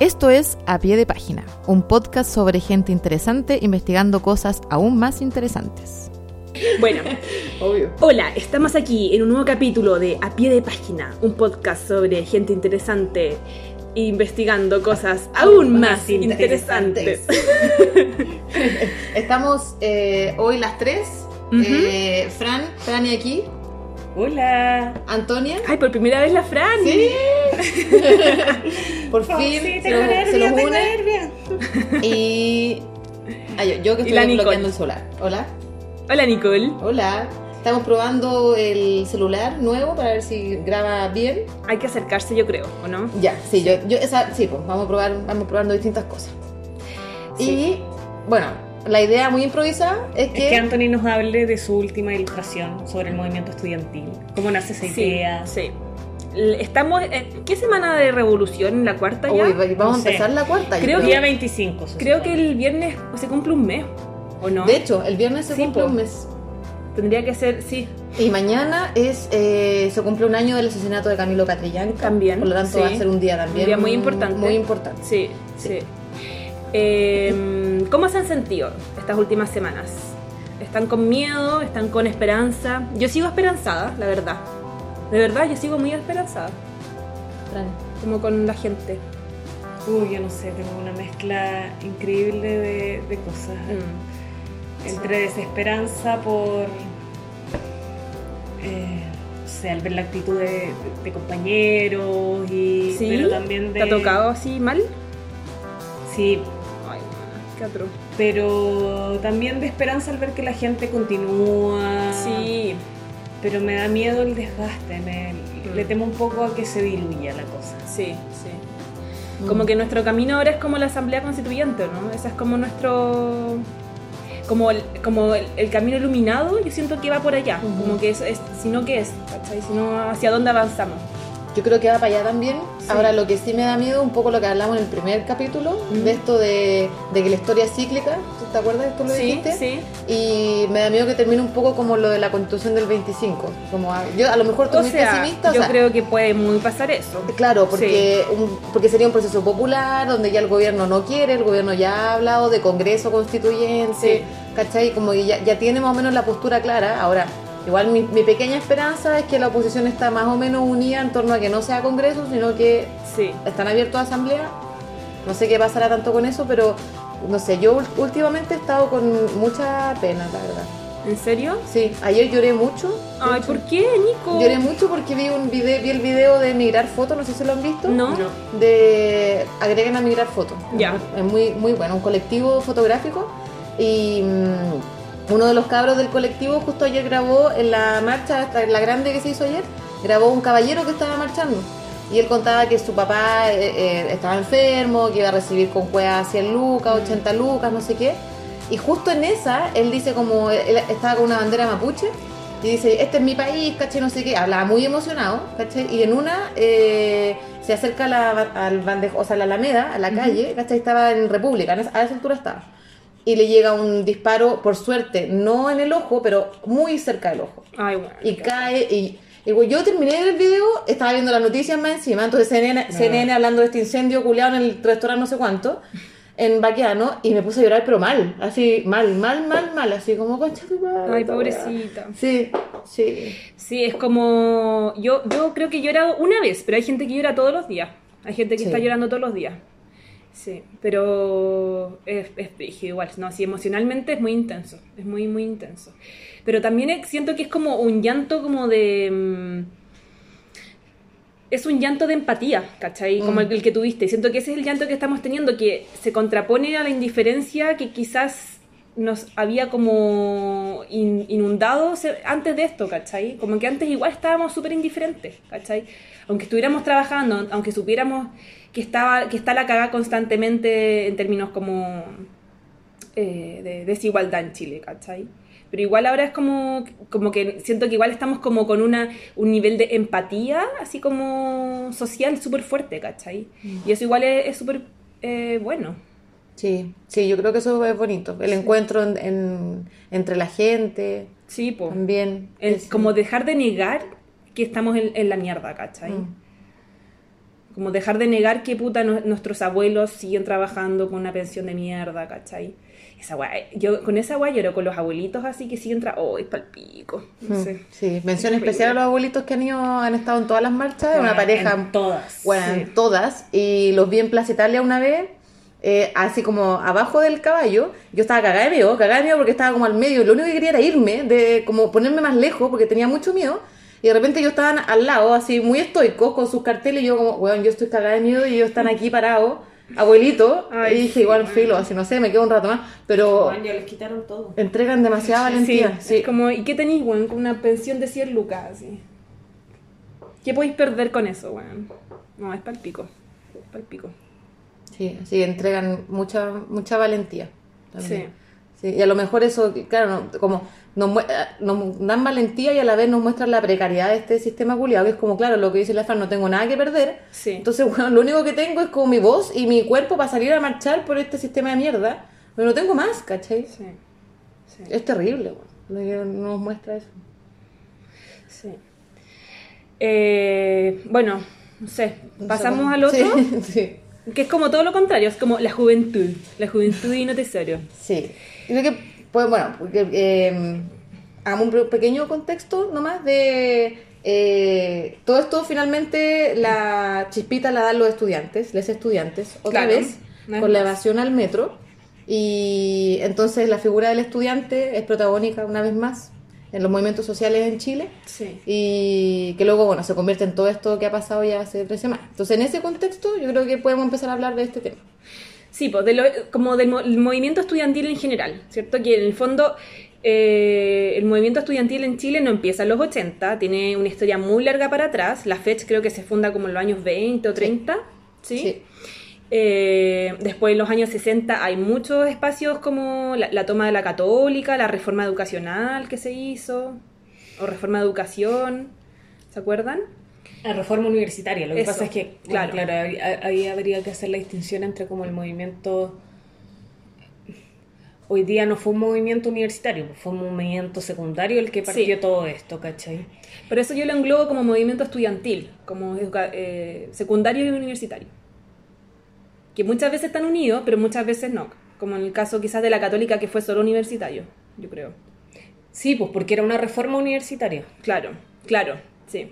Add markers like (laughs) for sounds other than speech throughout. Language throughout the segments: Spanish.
Esto es A Pie de Página, un podcast sobre gente interesante investigando cosas aún más interesantes. Bueno, (laughs) Obvio. hola, estamos aquí en un nuevo capítulo de A Pie de Página, un podcast sobre gente interesante investigando cosas aún más interesantes. (laughs) Estamos eh, hoy las tres. Eh, Fran, Fran y aquí. Hola. Antonia. Ay, por primera vez la Fran. Sí. (laughs) Por fin sí, se, tengo los- se nervios, los tengo une. nervios. (laughs) Y. Ah, yo, yo que estoy bloqueando el solar. Hola. Hola, Nicole. Hola. Estamos probando el celular nuevo para ver si graba bien. Hay que acercarse, yo creo, ¿o no? Ya, sí, yo, yo esa, sí, pues vamos a probar, vamos probando distintas cosas. Y bueno, la idea muy improvisada es Es que, que Anthony nos hable de su última ilustración sobre el movimiento estudiantil. ¿Cómo nace esa idea? sí. Estamos en ¿qué semana de revolución? ¿En la cuarta ya? Uy, vamos No a sé. empezar la cuarta. Creo creo. Día 25. se Creo que el viernes se cumple un mes, ¿o no? De hecho, el viernes se Sí, cumple po. un mes. Tendría que ser, sí, Y mañana es eh, se cumple un año del asesinato de Camilo Catrillanca. También, Por lo tanto, sí. va a ser un día también. Un día muy importante. Muy importante. sí, sí. Eh, ¿Cómo se han sentido estas últimas semanas? ¿Están con miedo? ¿Están con esperanza? Yo sigo esperanzada, la verdad. De verdad, yo sigo muy esperanzada. Como con la gente. Uy, yo no sé, tengo una mezcla increíble de, de cosas. Mm. Entre desesperanza por. Eh, o sea, al ver la actitud de, de compañeros y. ¿Sí? Pero también de. ¿Te ha tocado así mal? Sí, Ay, qué atroz. pero también de esperanza al ver que la gente continúa. Sí, Pero me da miedo el desgaste, me- Mm. le temo un poco a que se diluya la cosa. sí, sí. Como que nuestro camino ahora es como la asamblea constituyente, ¿no? Ese es como nuestro... Como el, como el, el camino iluminado, yo siento que va por allá. Como que es, es, si no, ¿qué es? ¿Cachai? Si no, ¿hacia dónde avanzamos? Yo creo que va para allá también. Sí. Ahora, lo que sí me da miedo, un poco lo que hablamos en el primer capítulo, Mm. de esto de, de que la historia es cíclica. ¿Tú ¿Te acuerdas? ¿Tú lo Sí, dijiste? sí. Y me da miedo que termine un poco como lo de la constitución del 25. Como a- yo, a lo mejor tú sea, pesimista. o yo sea, creo que puede muy pasar eso. Claro, porque, un- porque sería un proceso popular donde ya el gobierno no quiere, el gobierno ya ha hablado de congreso constituyente, Sí. ¿cachai? Como que ya, ya tiene más o menos la postura clara. Ahora, igual mi, mi pequeña esperanza es que la oposición está más o menos unida en torno a que no sea congreso, sino que Sí. están abiertos a asamblea. No sé qué pasará tanto con eso, pero no sé, yo últimamente he estado con mucha pena, la verdad. ¿En serio? Sí, ayer lloré mucho. Ay, ¿por qué, Nico? Lloré mucho porque vi un video, vi el video de Migrar Foto, no sé si lo han visto No. de agreguen a migrar fotos. Ya. Es muy, muy bueno, un colectivo fotográfico. Y mm, uno de los cabros del colectivo justo ayer grabó en la marcha, la grande que se hizo ayer, grabó un caballero que estaba marchando. Y él contaba que su papá eh, eh, estaba enfermo, que iba a recibir con cuevas 100 lucas, 80 lucas, no sé qué. Y justo en esa, él dice como, él estaba con una bandera mapuche, y dice, este es mi país, ¿cachai? No sé qué. Hablaba muy emocionado, ¿cachai? Y en una eh, se acerca la, al bandejo, o sea, la Alameda, a la calle, ¿cachai? Estaba en República, a esa altura estaba. Y le llega un disparo, por suerte, no en el ojo, pero muy cerca del ojo. Ay, bueno. Y cae, y, y yo terminé el video, estaba viendo las noticias más encima, entonces CNN, CNN hablando de este incendio culeado en el restaurante no sé cuánto, en Baquiano, y me puse a llorar, pero mal, así, mal, mal, mal, mal, así como, concha tu madre, Ay, esta weá". pobrecita. Sí, sí. Sí, es como. Yo, yo creo que he llorado una vez, pero hay gente que llora todos los días. Hay gente que Sí. está llorando todos los días. Sí, pero es, igual, ¿no? Sí, emocionalmente es muy intenso, es muy, muy intenso. Pero también siento que es como un llanto como de... mm, Es un llanto de empatía, ¿cachai? Como el, el que tuviste. Siento que ese es el llanto que estamos teniendo, que se contrapone a la indiferencia que quizás nos había como in- inundado antes de esto, ¿cachai? Como que antes igual estábamos súper indiferentes, ¿cachai? Aunque estuviéramos trabajando, aunque supiéramos que, estaba, que está la cagada constantemente en términos como eh, de desigualdad en Chile, ¿cachai? Pero igual ahora es como, como que siento que igual estamos como con una, un nivel de empatía, así como social, súper fuerte, ¿cachai? Y eso igual es es súper eh, bueno. Sí, sí, yo creo que eso es bonito. El encuentro en- en- entre la gente Sí, pues. también. El- es- como dejar de negar que estamos en, en la mierda, ¿cachai? Mm. Como dejar de negar que puta no- nuestros abuelos siguen trabajando con una pensión de mierda, ¿cachai? Esa weá, yo con esa weá lloro con los abuelitos así que siguen trabajando. Oh, es palpico. No Mm, sé. Sí, mención especial a los abuelitos que han ido, han estado en todas las marchas, una Bueno, pareja, en todas. bueno, Sí. en todas, y los vi en Plaza Italia una vez, eh, así como abajo del caballo, yo estaba cagada de miedo, cagada de miedo porque estaba como al medio, lo único que quería era irme, de como ponerme más lejos porque tenía mucho miedo, y de repente yo estaban al lado, así muy estoicos con sus carteles, y yo como, weón, yo estoy cagada de miedo y ellos están aquí parados, abuelito, Ay, y dije, igual filo, así no sé, me quedo un rato más, pero Bueno, ya les quitaron todo. entregan demasiada Sí, valentía, sí. es como, ¿y qué tenéis, weón? Con una pensión de 100 lucas, así. ¿Qué podéis perder con eso, weón? No, es palpico. Es palpico. Sí, sí, entregan mucha, mucha valentía. también. Sí. Sí, y a lo mejor eso, claro, como nos, eh, nos dan valentía y a la vez nos muestran la precariedad de este sistema culiado, que es como, claro, lo que dice la Fran, no tengo nada que perder. Sí. Entonces, bueno, lo único que tengo es como mi voz y mi cuerpo para salir a marchar por este sistema de mierda. Pero no tengo más, ¿cachai? Sí. Sí. Es terrible, bueno, nos muestra eso. sí. Eh, bueno, no sé. Pasamos al (laughs) otro. (laughs) Sí, sí. Que es como todo lo contrario, es como la juventud. La juventud y no tesoro. Sí. Creo que, pues bueno, porque, eh, hagamos un pe- pequeño contexto nomás de eh, todo esto finalmente la chispita la dan los estudiantes, les estudiantes, otra Claro, vez, vez con la evasión al metro. Y entonces la figura del estudiante es protagónica una vez más en los movimientos sociales en Chile Sí. y que luego, bueno, se convierte en todo esto que ha pasado ya hace tres semanas. Entonces, en ese contexto, yo creo que podemos empezar a hablar de este tema. Sí, pues de lo- como del mo- movimiento estudiantil en general, ¿cierto? Que en el fondo eh, el movimiento estudiantil en Chile no empieza en los 80, tiene una historia muy larga para atrás. La FECH creo que se funda como en los años 20 o 30, ¿sí? Sí. Eh, después en los años 60 hay muchos espacios como la, la toma de la católica, la reforma educacional que se hizo, o reforma de educación, ¿se acuerdan? La reforma universitaria, lo que Eso, pasa es que, claro. claro, claro ahí, habría que hacer la distinción entre como el movimiento... Hoy día no fue un movimiento universitario, fue un movimiento secundario el que partió Sí. todo esto, ¿cachai? Pero eso yo lo englobo como movimiento estudiantil, como eh, secundario y universitario. Que muchas veces están unidos, pero muchas veces no. Como en el caso quizás de la católica que fue solo universitario, yo creo. Sí, pues porque era una reforma universitaria. Claro, claro, sí.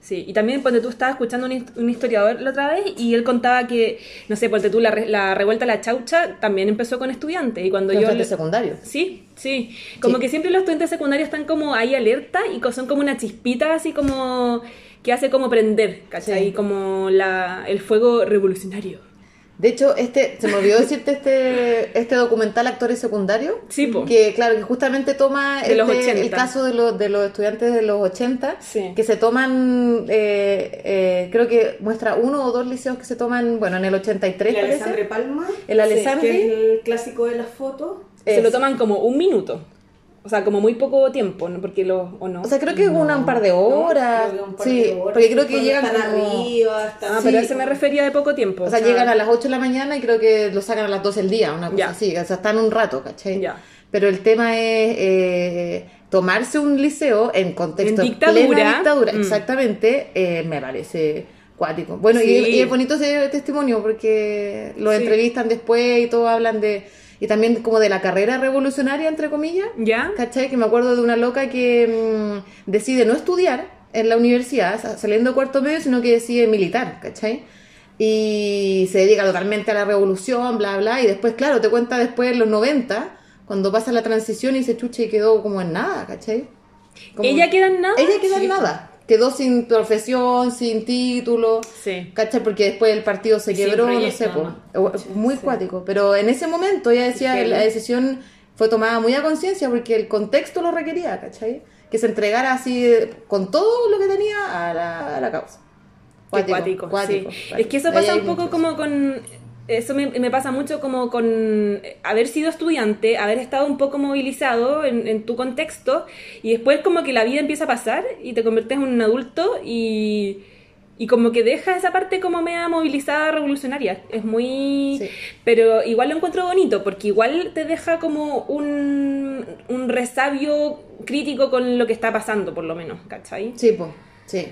Sí, y también cuando tú estabas escuchando un, un historiador la otra vez y él contaba que, no sé, ponte tú, la, la revuelta de la chaucha también empezó con estudiantes. Y cuando Los yo... estudiantes le- secundarios. Sí, sí. Como Sí. que siempre los estudiantes secundarios están como ahí alerta y son como una chispita así como que hace como prender, ¿cachai? Sí. Como la, el fuego revolucionario. De hecho, este, se me olvidó decirte este, este documental Actores Secundarios. Sí, po. Que claro, que justamente toma De los este- 80. el caso de los, de los estudiantes de los 80, Sí. que se toman, eh, eh, creo que muestra uno o dos liceos que se toman, bueno, en el 83 El parece. Alessandre Palma, El Alessandri. que es el clásico de las fotos. Se lo toman como un minuto. O sea, como muy poco tiempo, ¿no? Porque lo... ¿O no? O sea, creo que es una, un par de horas. Creo que un par sí, de horas, porque creo que llegan están como- arriba, están ah, sí. pero a eso me refería de poco tiempo. O sea, llegan a las 8 de la mañana y creo que lo sacan a las 12 del día, una cosa Ya. así. O sea, están un rato, ¿cachai? Ya. Pero el tema es eh, tomarse un liceo en contexto En de dictadura. plena dictadura, Mm. exactamente, eh, me parece cuático. Bueno, y, Sí. y es bonito ese testimonio porque lo Sí. entrevistan después y todo hablan de... Y también como de la carrera revolucionaria, entre comillas. ¿Ya? ¿Cachai? Que me acuerdo de una loca que mm, decide no estudiar en la universidad, sa- saliendo de cuarto medio, sino que decide militar, ¿cachai? Y se dedica totalmente a la revolución, bla, bla, y después, claro, te cuenta después en los 90, cuando pasa la transición y se chucha y quedó como en nada, ¿cachai? Como- ¿Ella queda en nada? Ella queda en nada. Quedó sin profesión, sin título. Sí. ¿Cachai? Porque después el partido se quebró, no sé, po. O- muy cuático. Pero en ese momento ella decía que la decisión fue tomada muy a conciencia porque el contexto lo requería, ¿cachai? Que se entregara así eh, con todo lo que tenía a la, a la causa. Cuático, cuático, sí. cuático. Es que eso pasa un poco como con... Eso me, me pasa mucho como con haber sido estudiante, haber estado un poco movilizado en, en tu contexto y después como que la vida empieza a pasar y te conviertes en un adulto y, y como que dejas esa parte como media movilizada revolucionaria. Es muy... Sí. Pero igual lo encuentro bonito porque igual te deja como un, un resabio crítico con lo que está pasando por lo menos, ¿cachai? Sí, pues, sí.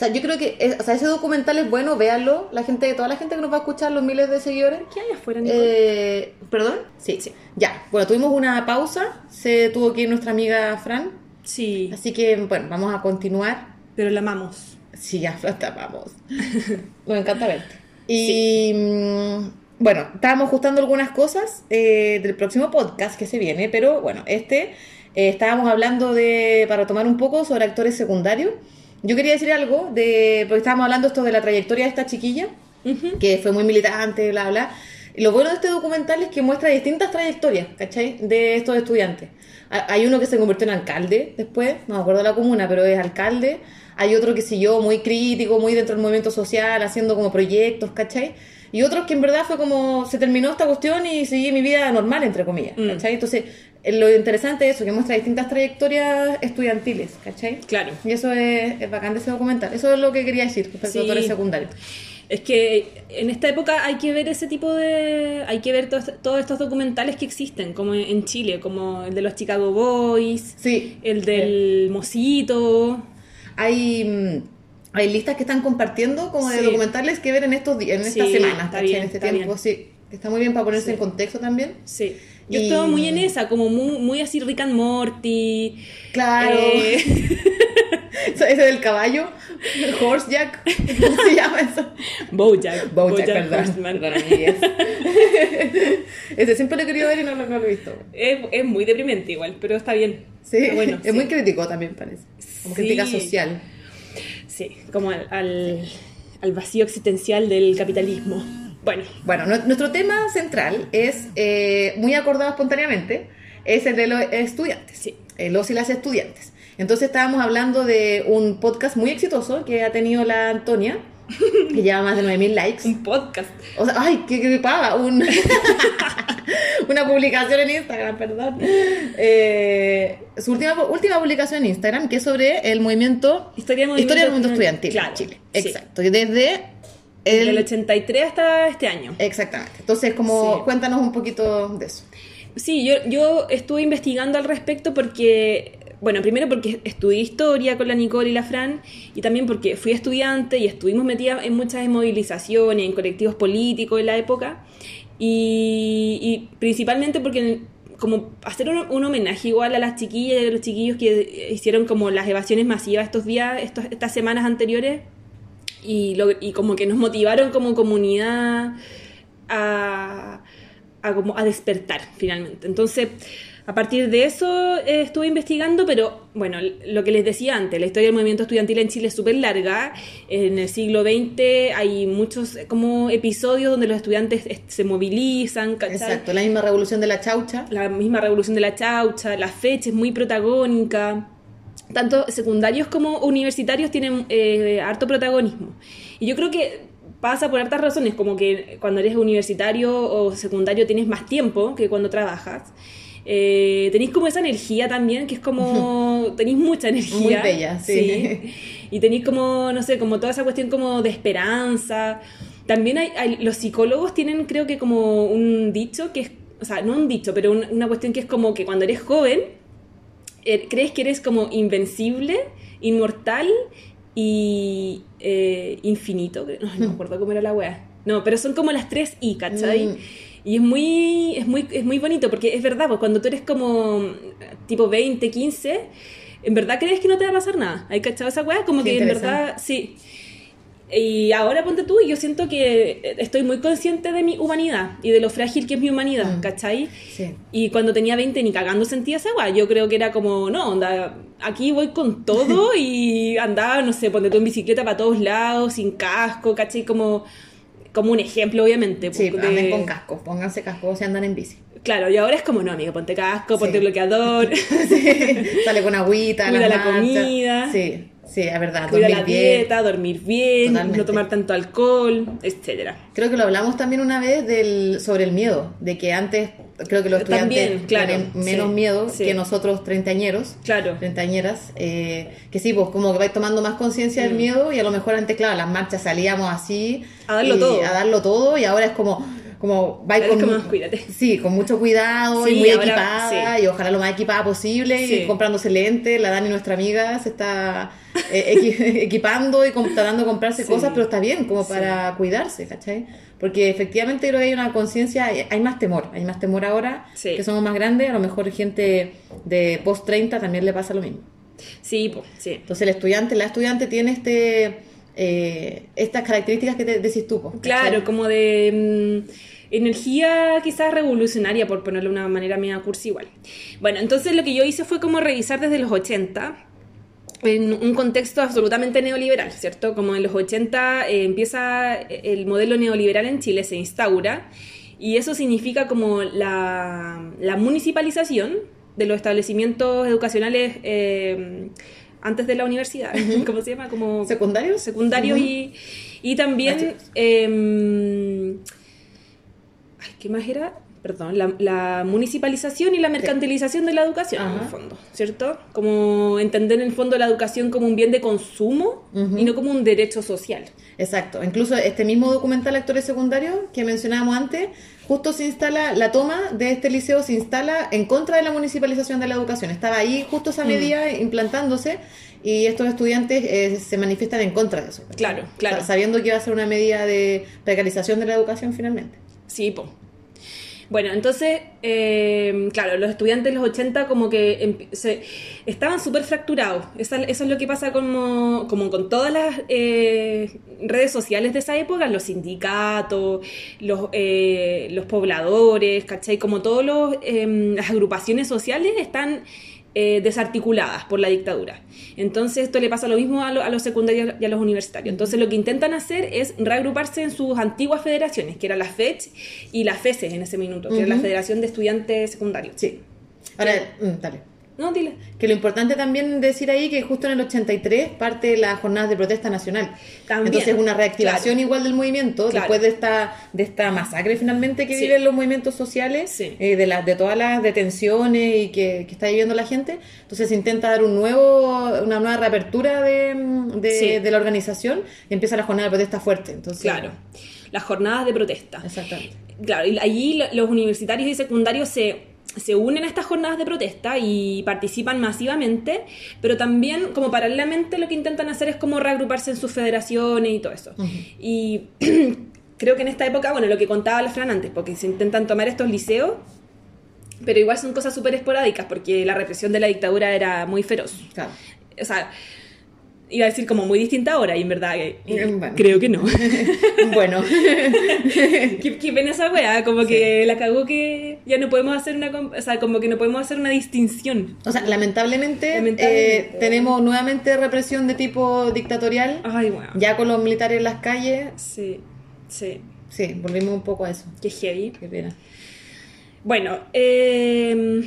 Sea, yo creo que es- o sea, ese documental es bueno, véanlo. La gente, toda la gente que nos va a escuchar, los miles de seguidores. ¿Qué hay afuera? Eh, ¿Perdón? Sí, sí. Ya, bueno, tuvimos una pausa. Se tuvo que ir nuestra amiga Fran. sí, Así que, bueno, vamos a continuar. pero la amamos. Sí, ya lo tapamos. (laughs) Nos encanta verte. Y mm, bueno, estábamos ajustando algunas cosas eh, del próximo podcast que se viene, pero bueno, este eh, estábamos hablando de, para tomar un poco sobre actores secundarios. Yo quería decir algo de, porque estábamos hablando esto de la trayectoria de esta chiquilla, Ujú. que fue muy militante, bla, bla. Y lo bueno de este documental es que muestra distintas trayectorias, ¿cachai? De estos estudiantes. Ha- Hay uno que se convirtió en alcalde después, no me acuerdo de la comuna, pero es alcalde. Hay otro que siguió muy crítico, muy dentro del movimiento social, haciendo como proyectos, ¿cachai? Y otros que en verdad fue como, se terminó esta cuestión y seguí mi vida normal, entre comillas, Mm. ¿cachai? Entonces, eh, lo interesante es eso, que muestra distintas trayectorias estudiantiles, ¿cachai? Claro. Y eso es, es bacán de ese documental. Eso es lo que quería decir respecto Sí. a actores secundarios. Es que en esta época hay que ver ese tipo de... Hay que ver todos, todos estos documentales que existen, como en Chile, como el de los Chicago Boys, Sí. el del Mosito. hay, mm, hay listas que están compartiendo como de Sí. documentales que ver en estos días, en estas Sí, semanas, en este está tiempo, bien. sí. Está muy bien para ponerse Sí. en contexto también. Sí. Yo Y- estaba muy en esa, como muy, muy así Rick and Morty. Claro. Eh, (laughs) Eso- Ese del caballo, Horsejack, (laughs) ¿cómo se llama eso? Bojack. Bojack, perdón. Horseman. Perdón, amigues. Ese siempre lo he querido ver y no, lo- no lo he visto. Es, es muy deprimente igual, pero está bien. Sí, bueno, es sí. muy crítico también parece. Como Sí. crítica social. Sí, como al, al, al vacío existencial del capitalismo. Bueno, Bueno, nu- nuestro tema central es eh, muy acordado espontáneamente, es el de los estudiantes, Sí. los y las estudiantes. Entonces estábamos hablando de un podcast muy exitoso que ha tenido la Antonia, (laughs) que lleva más de 9000 likes. un podcast. O sea, ay, qué gripada, un (laughs) una publicación en Instagram, perdón. Eh, su última, última publicación en Instagram, que es sobre el movimiento Historia del Historia del movimiento estudiantil Claro, en Chile. sí. Exacto. Desde Del el, 83 hasta este año. Exactamente. Entonces, como Sí. cuéntanos un poquito de eso. Sí, yo, yo estuve investigando al respecto porque, bueno, primero porque estudié historia con la Nicole y la Fran, y también porque fui estudiante y estuvimos metidas en muchas movilizaciones, en colectivos políticos en la época, y, y principalmente porque como hacer un, un homenaje igual a las chiquillas y a los chiquillos que hicieron como las evasiones masivas estos días, estos, estas semanas anteriores, y, lo- y como que nos motivaron como comunidad a, a, como a despertar finalmente. Entonces, a partir de eso eh, estuve investigando, pero bueno, lo que les decía antes, la historia del movimiento estudiantil en Chile es súper larga. En el siglo XX hay muchos eh, como episodios donde los estudiantes eh, se movilizan, ¿cachai? Exacto. La misma revolución de la chaucha. la misma revolución de la chaucha, la fecha es muy protagónica. Tanto secundarios como universitarios tienen eh, harto protagonismo. Y yo creo que pasa por hartas razones, como que cuando eres universitario o secundario tienes más tiempo que cuando trabajas. Eh, tenéis como esa energía también, que es como. (laughs) tenéis mucha energía. Muy bella, sí. Y tenéis como, no sé, como toda esa cuestión como de esperanza. También hay, hay- los psicólogos tienen, creo que como un dicho que es, o sea, no un dicho, pero un- una cuestión que es como que cuando eres joven, crees que eres como invencible, inmortal y eh, infinito. No, no me acuerdo cómo era la wea. No, pero son como las tres I, ¿cachai? Mm. Y es muy, es, muy, es muy bonito porque es verdad, pues cuando tú eres como tipo 20, 15, en verdad crees que no te va a pasar nada. ¿Hay cachado esa weá? Como Qué que en verdad, sí. Y ahora ponte tú, y yo siento que estoy muy consciente de mi humanidad y de lo frágil que es mi humanidad, Mm. ¿cachai? Sí. Y cuando tenía 20 ni cagando sentía esa weá. Yo creo que era como, no, onda, aquí voy con todo (laughs) y andaba, no sé, ponte tú en bicicleta para todos lados, sin casco, ¿cachai? Como, como un ejemplo, obviamente. Sí, pues, de- anden con casco. Pónganse casco si andan en bici. Claro, y ahora es como, no, amigo, ponte casco, ponte Sí. bloqueador, (laughs) Sí, Sale con agüita. Cuida la marchas. comida. Sí, sí, es verdad. cuida dormir la bien. dieta, dormir bien, Totalmente. no tomar tanto alcohol, etcétera. Creo que lo hablamos también una vez del, sobre el miedo, de que antes creo que los estudiantes También, claro, tienen menos sí, miedo sí. que nosotros treintañeros, Claro. treintañeras, eh, que sí, pues como que vais tomando más conciencia del miedo y a lo mejor antes, claro, las marchas salíamos así Mm. A darlo y todo. a darlo todo y ahora es como, como va con, como, cuídate. sí, con mucho cuidado y muy ahora, equipada sí. y ojalá lo más equipada posible Sí. y comprándose lentes. La Dani, nuestra amiga, se está eh, equi- (laughs) equipando y tratando de comprarse cosas, pero está bien, como para cuidarse, ¿cachai? Porque efectivamente creo que hay una conciencia, hay más temor, hay más temor ahora Sí. que somos más grandes, a lo mejor gente de post 30 también le pasa lo mismo. Sí, po, sí. Entonces el estudiante, la estudiante tiene este eh, estas características que te decís tú. Claro, como de mm, energía quizás revolucionaria, por ponerlo de una manera media cursi igual. Bueno, entonces lo que yo hice fue como revisar desde los 80 en un contexto absolutamente neoliberal, ¿cierto? Como en los 80 eh, empieza el modelo neoliberal en Chile, se instaura, y eso significa como la, la municipalización de los establecimientos educacionales eh, antes de la universidad, (laughs) ¿cómo se llama? Como secundarios Ujú. y, y también... Ay, ¿Qué más era? Perdón, la, la municipalización y la mercantilización de la educación, en el fondo, ¿cierto? Como entender en el fondo la educación como un bien de consumo y no como un derecho social. Exacto. Incluso este mismo documental Actores Secundarios que mencionábamos antes, justo se instala, la toma de este liceo se instala en contra de la municipalización de la educación. Estaba ahí justo Mm. esa medida implantándose y estos estudiantes eh, se manifiestan en contra de eso. Claro, claro. Sa- Sabiendo que iba a ser una medida de precarización de la educación finalmente. Sí, po. Bueno, entonces, eh, claro, los estudiantes de los 80 como que se- estaban súper fracturados. Esa- eso es lo que pasa como, como con todas las eh, redes sociales de esa época, los sindicatos, los, eh, los pobladores, ¿cachai? Como todas las agrupaciones sociales están eh, desarticuladas por la dictadura. Entonces esto le pasa lo mismo a, lo- a los secundarios y a los universitarios. Entonces lo que intentan hacer es reagruparse en sus antiguas federaciones, que eran la FECH y la FESES en ese minuto, que era la. Federación de Estudiantes Secundarios. Sí. Ahora, mm, dale. No, dile. Que lo importante también decir ahí que justo en el 83 parte la jornada de protesta nacional. También, Entonces una reactivación claro. igual del movimiento Claro. después de esta de esta masacre finalmente que Sí. viven los movimientos sociales, Sí. eh, de las de todas las detenciones y que, que está viviendo la gente. Entonces se intenta dar un nuevo una nueva reapertura de, de, Sí. de la organización y empieza la jornada de protesta fuerte. Entonces, Claro. Las jornadas de protesta. Exactamente. Claro, y allí lo- los universitarios y secundarios se, se unen a estas jornadas de protesta y participan masivamente, pero también como paralelamente lo que intentan hacer es como reagruparse en sus federaciones y todo eso. Y (clears throat) creo que en esta época, bueno, lo que contaba la Fran antes, porque se intentan tomar estos liceos, pero igual son cosas súper esporádicas, porque la represión de la dictadura era muy feroz. Claro. O sea, iba a decir como muy distinta ahora, y en verdad eh, Mm, bueno. creo que no. (laughs) bueno, (laughs) ¿Qué, qué pena esa weá? Como que la cagó que ya no podemos hacer una... O sea, como que no podemos hacer una distinción. o sea, lamentablemente, Lamentablemente. eh, tenemos nuevamente represión de tipo dictatorial, Ay, weá. ya con los militares en las calles. Sí, sí. Sí, volvimos un poco a eso. Qué heavy. Qué pena. Bueno, eh,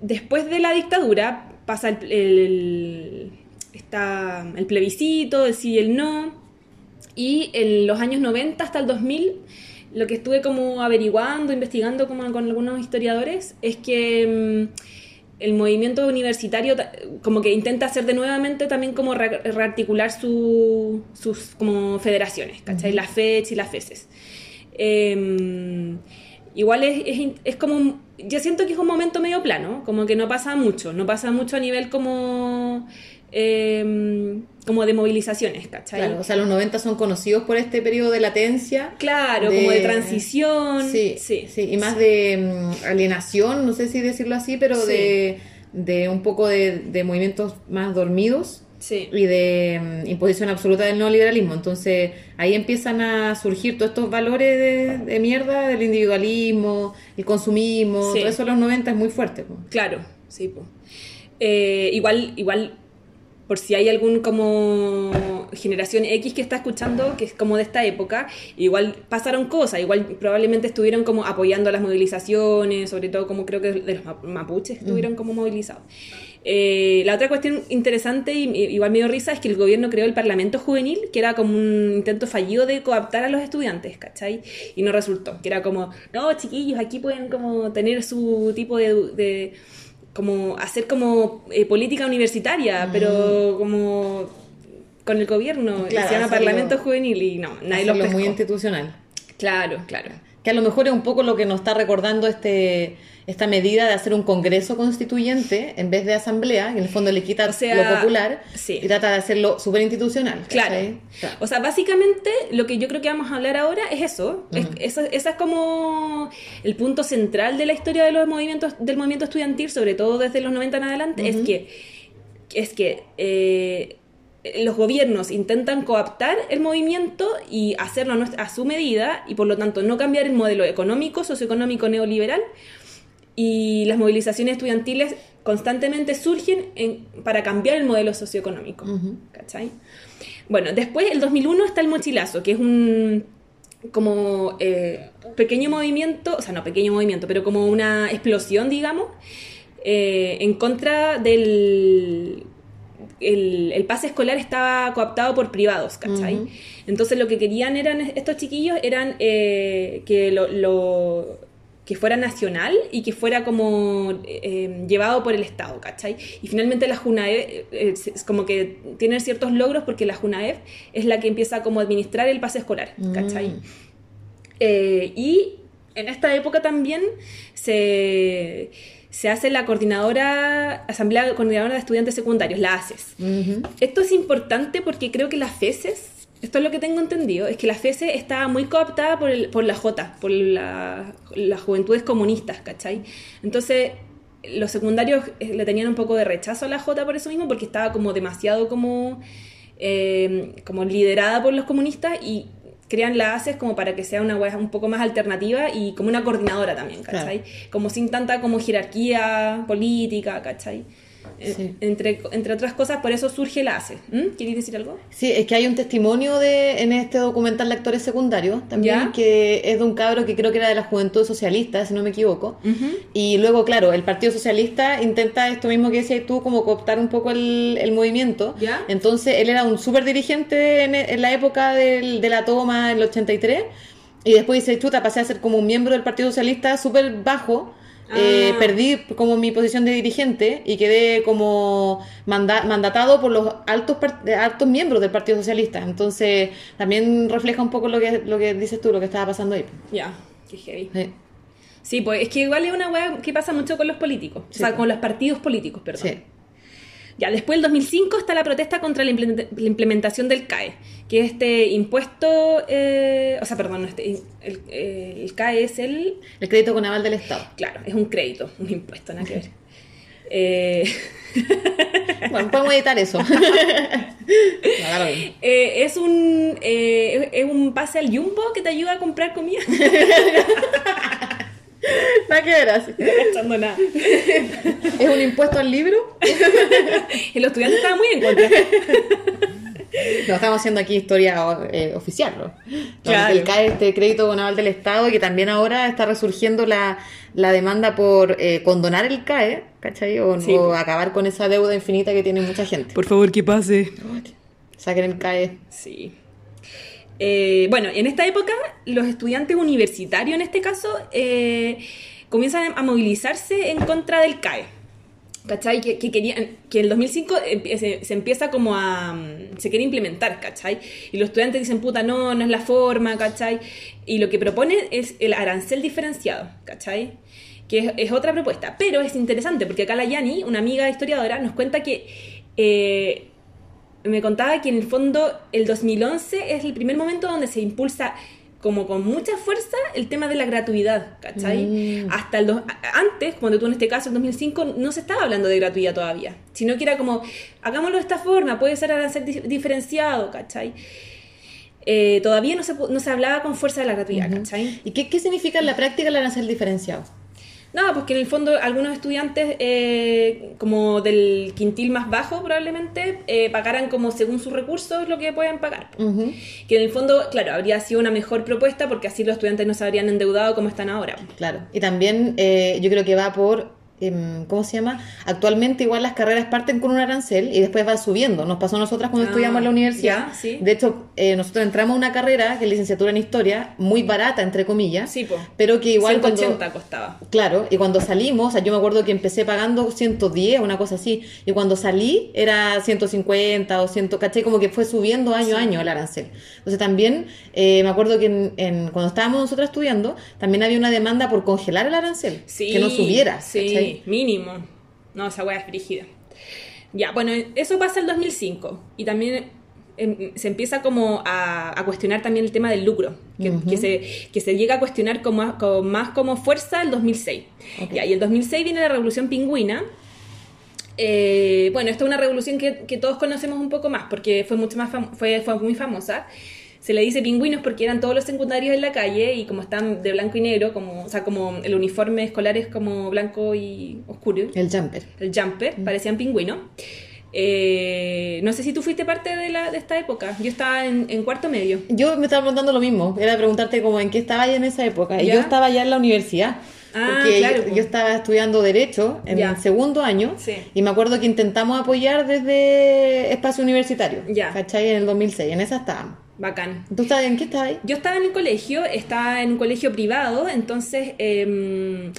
después de la dictadura pasa el, el- está el plebiscito, el sí y el no. Y en los años 90 hasta el 2000, lo que estuve como averiguando, investigando como con algunos historiadores, es que mm, el movimiento universitario ta- como que intenta hacer de nuevamente también como re- rearticular su- sus como federaciones, ¿cachai? Las FECH y las FECES. Eh, igual es, es, es como, yo siento que es un momento medio plano, como que no pasa mucho, no pasa mucho a nivel como, eh, como de movilizaciones, ¿cachai? Claro, o sea, los 90 son conocidos por este periodo de latencia. Claro, como de transición. Sí, sí. sí, y más de mm, alienación, no sé si decirlo así, pero Sí. de, de un poco de, de movimientos más dormidos Sí. y de mm, imposición absoluta del neoliberalismo. Entonces ahí empiezan a surgir todos estos valores de, de mierda, del individualismo, el consumismo, Sí. todo eso en los 90 es muy fuerte. po. Claro, sí, po. Eh, igual, igual, por si hay algún como generación X que está escuchando, que es como de esta época, igual pasaron cosas, igual probablemente estuvieron como apoyando las movilizaciones, sobre todo como creo que de los ma- mapuches estuvieron como movilizados. Eh, la otra cuestión interesante y igual me dio risa es que el gobierno creó el Parlamento Juvenil, que era como un intento fallido de coaptar a los estudiantes, ¿cachai? Y no resultó, que era como, no, chiquillos, aquí pueden como tener su tipo de, de- como hacer como eh, política universitaria, pero como con el gobierno, Claro, se llama Parlamento Juvenil y no, nadie los pescó. muy institucional. Claro, claro. Que a lo mejor es un poco lo que nos está recordando este, esta medida de hacer un congreso constituyente en vez de asamblea, que en el fondo le quita O sea, lo popular sí. y trata de hacerlo súper institucional. Claro. Claro. O sea, básicamente lo que yo creo que vamos a hablar ahora es eso. Es- Ujú. eso esa es como el punto central de la historia de los movimientos, del movimiento estudiantil, sobre todo desde los 90 en adelante, es que, es que eh, los gobiernos intentan coaptar el movimiento y hacerlo a, su medida y por lo tanto no cambiar el modelo económico, socioeconómico neoliberal y las movilizaciones estudiantiles constantemente surgen en- para cambiar el modelo socioeconómico. ¿Cachai? Bueno, después, el 2001 está el mochilazo, que es un como eh, pequeño movimiento, o sea, no pequeño movimiento, pero como una explosión, digamos, eh, en contra del... El, el pase escolar estaba cooptado por privados, ¿cachai? Entonces lo que querían eran estos chiquillos eran eh, que lo, lo- que fuera nacional y que fuera como eh, llevado por el Estado, ¿cachai? Y finalmente la JUNAEV eh, es, como que tiene ciertos logros porque la JUNAEV es la que empieza como a administrar el pase escolar, ¿cachai? Mm. Eh, y en esta época también se, se hace la coordinadora, Asamblea Coordinadora de Estudiantes Secundarios, la ACES. Esto es importante porque creo que las FESES, esto es lo que tengo entendido, es que la FESE está muy cooptada por, el- por la J, por la- las juventudes comunistas, ¿cachai? Entonces, los secundarios eh, le tenían un poco de rechazo a la J por eso mismo, porque estaba como demasiado como, eh, como liderada por los comunistas y crean la ACES como para que sea una wea un poco más alternativa y como una coordinadora también, ¿cachai? Como sin tanta como jerarquía política, ¿cachai? Eh, Sí. Entre, entre otras cosas, por eso surge la ACE. ¿Mm? ¿Queréis decir algo? Sí, es que hay un testimonio de, en este documental de actores secundarios también, ¿Ya? que es de un cabro que creo que era de la Juventud Socialista, si no me equivoco. Y luego, claro, el Partido Socialista intenta esto mismo que decías tú, como cooptar un poco el, el movimiento. ¿Ya? Entonces, él era un súper dirigente en, en la época del- de la toma, en el 83. Y después dice, chuta, pasé a ser como un miembro del Partido Socialista súper bajo. Eh, Ah. perdí como mi posición de dirigente y quedé como manda- mandatado por los altos par- altos miembros del Partido Socialista. Entonces, también refleja un poco lo que, lo que dices tú, lo que estaba pasando ahí. Ya, qué heavy. Sí. Sí, pues es que igual es una weá que pasa mucho con los políticos, o sea, con los partidos políticos, perdón. Sí. Ya, después del 2005 está la protesta contra la, implementa- la implementación del CAE, que es este impuesto, eh, o sea, perdón, este, el, eh, el CAE es el, El crédito con aval del Estado. claro, es un crédito, un impuesto, nada que ver. (laughs) Eh, (laughs) Bueno, podemos editar eso. (laughs) Eh, es un eh, es es un pase al Jumbo que te ayuda a comprar comida. (laughs) Nada que ver así. No cachando nada. (laughs) ¿Es un impuesto al libro? (laughs) Y los estudiantes estaban muy en contra. No, estamos haciendo aquí historia eh, oficial, ¿no? Claro. El CAE, este crédito con aval del Estado, y que también ahora está resurgiendo la, la demanda por eh, condonar el CAE, ¿cachai? O, Sí. o acabar con esa deuda infinita que tiene mucha gente. Por favor, que pase. Saquen el CAE. Sí. Eh, bueno, en esta época, los estudiantes universitarios, en este caso, eh, comienzan a movilizarse en contra del CAE. ¿Cachai? Que, que querían, que en el 2005 empie- se, se empieza como a... mm, se quiere implementar, ¿cachai? Y los estudiantes dicen, puta, no, no es la forma, ¿cachai? Y lo que propone es el arancel diferenciado, ¿cachai? Que es, es otra propuesta. Pero es interesante porque acá la Yani, una amiga historiadora, nos cuenta que... eh, me contaba que en el fondo el 2011 es el primer momento donde se impulsa como con mucha fuerza el tema de la gratuidad, ¿cachai? Mm. Hasta el do- antes, cuando tú en este caso, en 2005, no se estaba hablando de gratuidad todavía, sino que era como, hagámoslo de esta forma, puede ser arancel di- diferenciado, ¿cachai? Eh, todavía no se, no se hablaba con fuerza de la gratuidad, ¿cachai? ¿Y qué, qué significa en la práctica el arancel diferenciado? No, pues que en el fondo algunos estudiantes, eh, como del quintil más bajo probablemente, eh, pagaran como según sus recursos lo que pueden pagar. Que en el fondo, claro, habría sido una mejor propuesta porque así los estudiantes no se habrían endeudado como están ahora. Claro. Y también eh, yo creo que va por ¿cómo se llama? Actualmente igual las carreras parten con un arancel y después van subiendo. Nos pasó a nosotras cuando Ah, estudiamos en la universidad. ya, sí. De hecho, eh, nosotros entramos a una carrera que es licenciatura en historia, muy barata, entre comillas, Sí, pero que igual cuando- 180 costaba. Claro, y cuando salimos, o sea, yo me acuerdo que empecé pagando 110, una cosa así, y cuando salí era 150 o 100, ¿cachai? Como que fue subiendo año a año el arancel. Entonces también, eh, me acuerdo que en- en- cuando estábamos nosotros estudiando, también había una demanda por congelar el arancel, Sí, que no subiera, Sí, ¿cachai? Mínimo. No, esa weá es frígida. Ya, bueno, eso pasa el 2005. Y también em, se empieza como a, a cuestionar también el tema del lucro, que, que se, que se llega a cuestionar con más, con más como fuerza el 2006. Ok. Ya, y el 2006 viene la Revolución Pingüina. Eh, bueno, esta es una revolución que, que todos conocemos un poco más porque fue mucho más fue, fue muy famosa. Se le dice pingüinos porque eran todos los secundarios en la calle y como están de blanco y negro, como, o sea, como el uniforme escolar es como blanco y oscuro, El jumper. el jumper, parecían pingüinos. Eh, no sé si tú fuiste parte de, la, de esta época. Yo estaba en, en cuarto medio. Yo me estaba preguntando lo mismo, era preguntarte como en qué estaba ahí en esa época. Y ¿Ya? yo estaba ya en la universidad. Ah, porque claro, yo, yo estaba estudiando Derecho en Ya. el segundo año. Sí. Y me acuerdo que intentamos apoyar desde espacio universitario. Ya. ¿Cachai? En el 2006. En esa estábamos. Bacán. ¿Tú estabas en qué estabas ahí? Yo estaba en el colegio, estaba en un colegio privado, entonces em,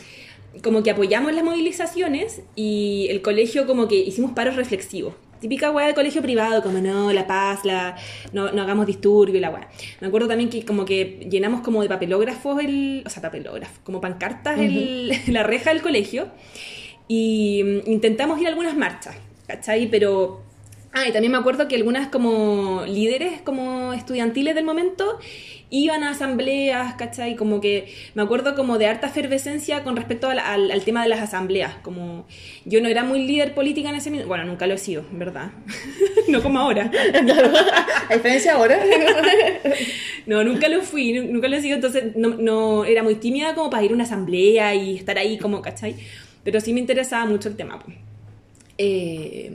como que apoyamos las movilizaciones y el colegio como que hicimos paros reflexivos. Típica weá de colegio privado, como no, la paz, la, no, no hagamos disturbio y la weá. Me acuerdo también que como que llenamos como de papelógrafos, el, o sea, papelógrafos, como pancartas el- (laughs) la reja del colegio y mm, intentamos ir a algunas marchas, ¿cachai? Pero Ah, y también me acuerdo que algunas como líderes como estudiantiles del momento iban a asambleas, ¿cachai? Como que me acuerdo como de harta efervescencia con respecto al, al- al tema de las asambleas. Como yo no era muy líder política en ese momento, bueno, nunca lo he sido, verdad. (laughs) no como ahora. (laughs) A diferencia ahora. (laughs) No, nunca lo fui, nu- nunca lo he sido, entonces no, no era muy tímida como para ir a una asamblea y estar ahí como, ¿cachai? Pero sí me interesaba mucho el tema. pues. Eh,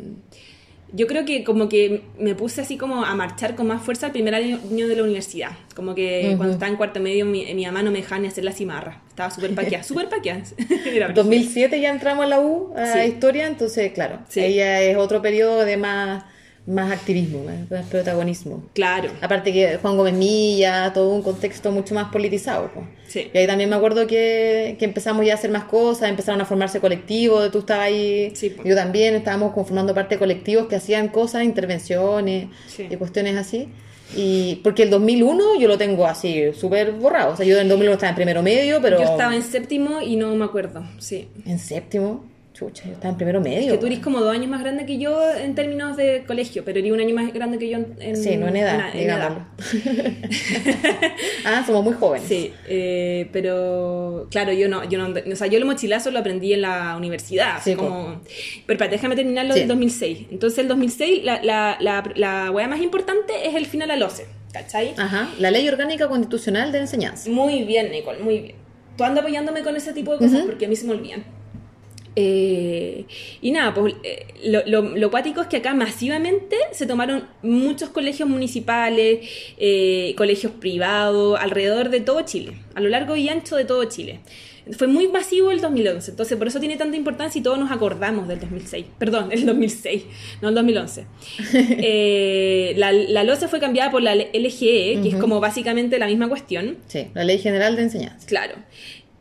yo creo que como que me puse así como a marchar con más fuerza el primer año de la universidad. Como que cuando estaba en cuarto medio mi, mi mamá no me dejaba ni hacer la cimarra. Estaba súper paqueada, (laughs) súper paqueada. (laughs) Era 2007 ya entramos a la U, a Sí. historia, entonces, claro, Sí. ya es otro periodo de más, más activismo, más, protagonismo. Claro. Aparte que Juan Gómez Milla, todo un contexto mucho más politizado. pues. Sí. Y ahí también me acuerdo que, que empezamos ya a hacer más cosas, empezaron a formarse colectivos, tú estabas ahí, Sí, pues. yo también, estábamos conformando parte de colectivos que hacían cosas, intervenciones Sí. y cuestiones así. Y porque el 2001 yo lo tengo así, súper borrado. O sea, yo en el 2001 estaba en primero medio, pero... Yo estaba en séptimo y no me acuerdo, sí. En séptimo, chucha, yo estaba en primero medio. Que tú eres como dos años más grande que yo en términos de colegio, pero eres un año más grande que yo en, en- Sí, no en edad, en- en digámoslo. (laughs) ah, somos muy jóvenes. Sí, eh, pero claro, yo no, yo no, o sea, yo el mochilazo lo aprendí en la universidad, Sí, como, pero espérate, déjame terminar lo Sí. del 2006. Entonces el 2006, la, la, la, la hueá más importante es el final al OCE, ¿cachai? Ajá, la Ley Orgánica Constitucional de Enseñanza. Muy bien, Nicole, muy bien. Tú andas apoyándome con ese tipo de cosas Ujú. porque a mí se me olvidan. Eh, y nada, pues eh, lo, lo, lo cuático es que acá masivamente se tomaron muchos colegios municipales, eh, colegios privados, alrededor de todo Chile, a lo largo y ancho de todo Chile. Fue muy masivo el 2011, entonces por eso tiene tanta importancia y todos nos acordamos del 2006. Perdón, el 2006, no el 2011. (laughs) Eh, la, la LOCE fue cambiada por la LGE, que es como básicamente la misma cuestión. Sí, la Ley General de Enseñanza. Claro.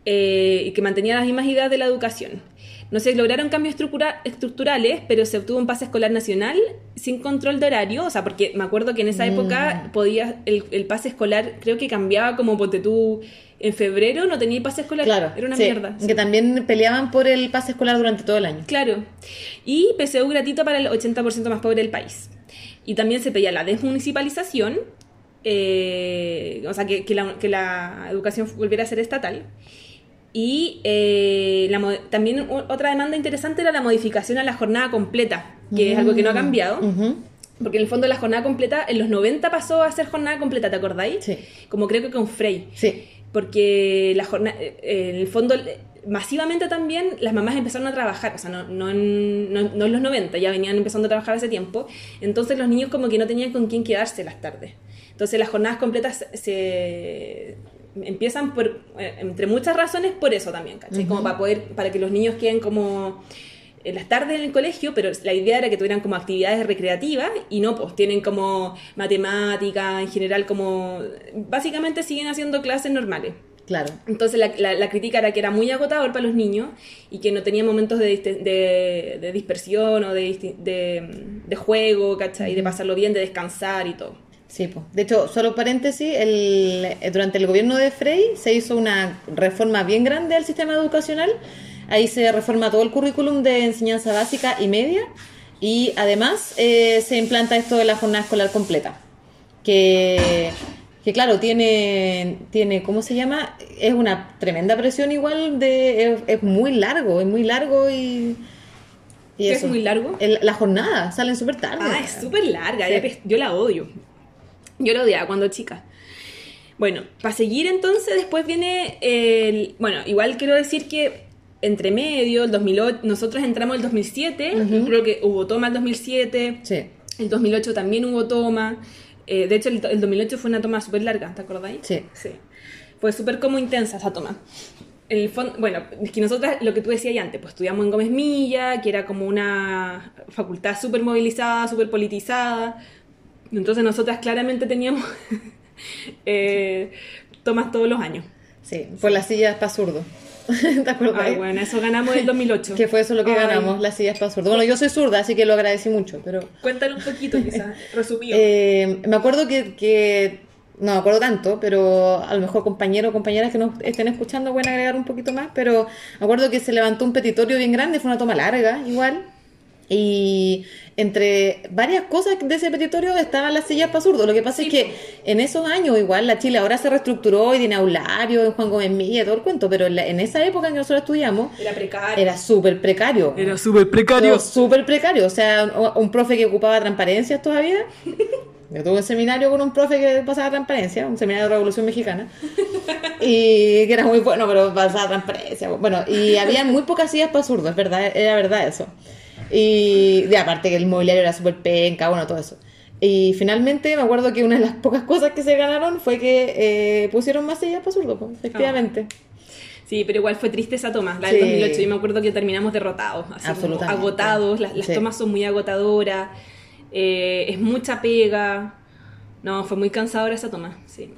Y que mantenía las mismas ideas de la educación. No se lograron cambios estructura- estructurales, pero se obtuvo un pase escolar nacional sin control de horario. O sea, porque me acuerdo que en esa época podía el, el pase escolar, creo que cambiaba como ponte tú en febrero, no tenía pase escolar. Claro. Era una sí, mierda. Que también peleaban por el pase escolar durante todo el año. Claro. Y PSU gratuito para el 80% más pobre del país. Y también se pedía la desmunicipalización, eh, o sea, que, que la, que la educación volviera a ser estatal. Y eh, la también otra demanda interesante era la modificación a la jornada completa, que es algo que no ha cambiado. Ujú. Porque en el fondo la jornada completa, en los 90 pasó a ser jornada completa, ¿te acordáis? Sí. Como creo que con Frey Sí. porque la jornada, eh, en el fondo eh, masivamente también las mamás empezaron a trabajar, o sea, no, no, en, no, no en los 90, ya venían empezando a trabajar hace tiempo, entonces los niños como que no tenían con quién quedarse las tardes. Entonces las jornadas completas se, empiezan por, eh, entre muchas razones, por eso también, ¿cachai? Como para poder, para que los niños queden como en las tardes en el colegio, pero la idea era que tuvieran como actividades recreativas y no, pues tienen como matemática, en general como, básicamente siguen haciendo clases normales. Claro. Entonces la, la, la crítica era que era muy agotador para los niños y que no tenía momentos de, de, de dispersión o de, de juego, ¿cachai? De pasarlo bien, de descansar y todo. Sí, pues. De hecho, solo paréntesis, el, eh, durante el gobierno de Frey se hizo una reforma bien grande al sistema educacional. Ahí se reforma todo el currículum de enseñanza básica y media. Y además eh, se implanta esto de la jornada escolar completa. Que, que claro, tiene, tiene, ¿cómo se llama? Es una tremenda presión igual, de es, es muy largo, es muy largo y... y ¿Qué es muy largo? El- la jornada, salen súper tarde. Ah, es súper larga, Sí. yo la odio. Yo la odiaba cuando chica. Bueno, para seguir entonces, después viene el... Bueno, igual quiero decir que entre medio, el 2008, nosotros entramos el 2007, creo que hubo toma el 2007, Sí, el 2008 también hubo toma. Eh, de hecho, el, el 2008 fue una toma súper larga, ¿te acordáis? Sí. Sí. Fue súper como intensa esa toma. El bueno, es que nosotras, lo que tú decías antes, pues estudiamos en Gómez Milla, que era como una facultad súper movilizada, súper politizada. Entonces nosotras claramente teníamos (laughs) eh, tomas todos los años. Sí, por las sillas para zurdo. (laughs) ¿Te acuerdas? Ay, bueno, eso ganamos el 2008. Que fue eso lo que Ay, ganamos, las sillas para zurdo. Bueno, yo soy zurda, así que lo agradecí mucho, pero... Cuéntale un poquito, quizás, (laughs) resumido. Eh, me acuerdo que, que- No me acuerdo tanto, pero a lo mejor compañeros o compañeras que nos estén escuchando pueden agregar un poquito más, pero me acuerdo que se levantó un petitorio bien grande, fue una toma larga, igual. Y entre varias cosas de ese petitorio estaban las sillas para zurdo. Lo que pasa es que en esos años, igual, la Chile ahora se reestructuró y tiene aulario, en Juan Gómez Milla, todo el cuento, pero en, la- en esa época en que nosotros estudiamos, Era precario. era súper precario. Era súper Pero súper precario. O sea, un, un profe que ocupaba transparencias todavía. Yo tuve un seminario con un profe que pasaba transparencia, un seminario de Revolución Mexicana. Y que era muy bueno, pero pasaba transparencia. Bueno, y había muy pocas sillas para zurdos, es verdad, era verdad eso. Y de aparte que el mobiliario era súper penca, bueno, todo eso. Y finalmente me acuerdo que una de las pocas cosas que se ganaron fue que eh, pusieron más sillas para zurdos, pues, efectivamente. Sí, pero igual fue triste esa toma, la del Sí. 2008. Yo me acuerdo que terminamos derrotados, así agotados. Las, las Sí. tomas son muy agotadoras, eh, es mucha pega. No, fue muy cansadora esa toma, sí.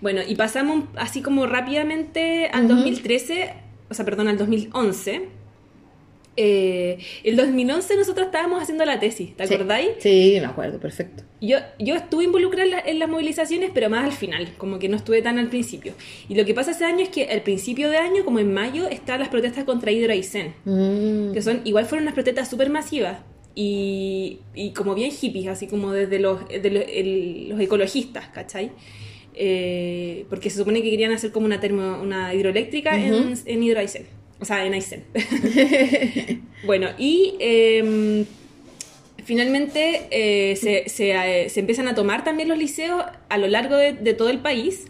Bueno, y pasamos así como rápidamente al 2013, o sea, perdón, al 2011. Eh, el 2011 nosotros estábamos haciendo la tesis, ¿te Sí. acordáis? Sí, me acuerdo, perfecto. Yo, yo estuve involucrada en, la- en las movilizaciones, pero más al final, como que no estuve tan al principio. Y lo que pasa ese año es que al principio de año, como en mayo, están las protestas contra Hidro Aysén, Mm. que son, igual fueron unas protestas súper masivas y, y como bien hippies, así como desde los, de los, el- los ecologistas, ¿cachai? Eh, porque se supone que querían hacer como una, termo, una hidroeléctrica en, en Hidro Aysén, o sea, en Aysén. (laughs) bueno, y... em, Finalmente eh, se, se, eh, se empiezan a tomar también los liceos a lo largo de, de todo el país.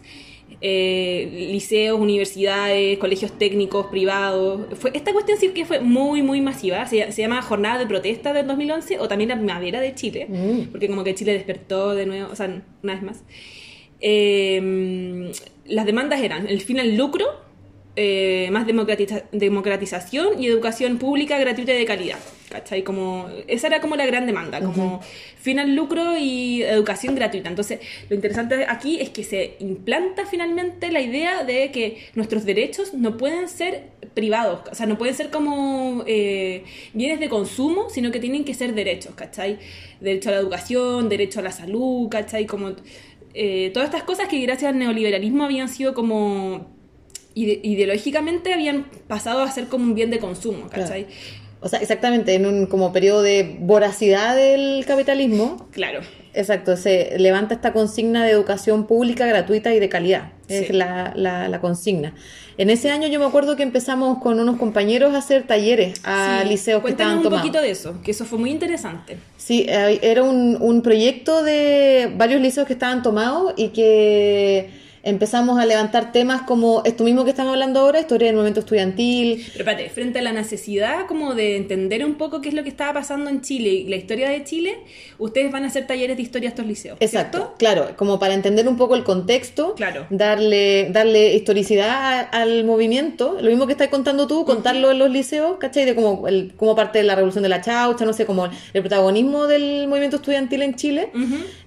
Eh, liceos, universidades, colegios técnicos, privados. Fue, esta cuestión sí que fue muy, muy masiva. Se, se llama Jornada de Protesta del 2011 o también la Primavera de Chile, Mm. porque como que Chile despertó de nuevo, o sea, una vez más. Eh, las demandas eran el fin al lucro, eh, más democratiza- democratización y educación pública gratuita y de calidad. ¿Cachai? Como, esa era como la gran demanda, como fin al lucro y educación gratuita. Entonces, lo interesante aquí es que se implanta finalmente la idea de que nuestros derechos no pueden ser privados, o sea, no pueden ser como eh, bienes de consumo, sino que tienen que ser derechos, ¿cachai? Derecho a la educación, derecho a la salud, ¿cachai? Como eh, todas estas cosas que gracias al neoliberalismo habían sido como ide- ideológicamente habían pasado a ser como un bien de consumo, ¿cachai? O sea, exactamente, en un como periodo de voracidad del capitalismo, Claro. exacto, se levanta esta consigna de educación pública, gratuita y de calidad. Es Sí. la, la, la consigna. En ese año yo me acuerdo que empezamos con unos compañeros a hacer talleres a Sí, liceos que Cuéntanos estaban un tomados. poquito de eso, que eso fue muy interesante. Sí, eh, era un, un proyecto de varios liceos que estaban tomados y que empezamos a levantar temas como esto mismo que estamos hablando ahora, historia del movimiento estudiantil. Pero espérate, frente a la necesidad como de entender un poco qué es lo que estaba pasando en Chile y la historia de Chile, ustedes van a hacer talleres de historia a estos liceos. Exacto, ¿cierto? claro, como para entender un poco el contexto, Claro. darle, darle historicidad a- al movimiento, lo mismo que estás contando tú, contarlo en los liceos, ¿cachai? De como, el, como parte de la revolución de la chaucha, no sé, como el protagonismo del movimiento estudiantil en Chile.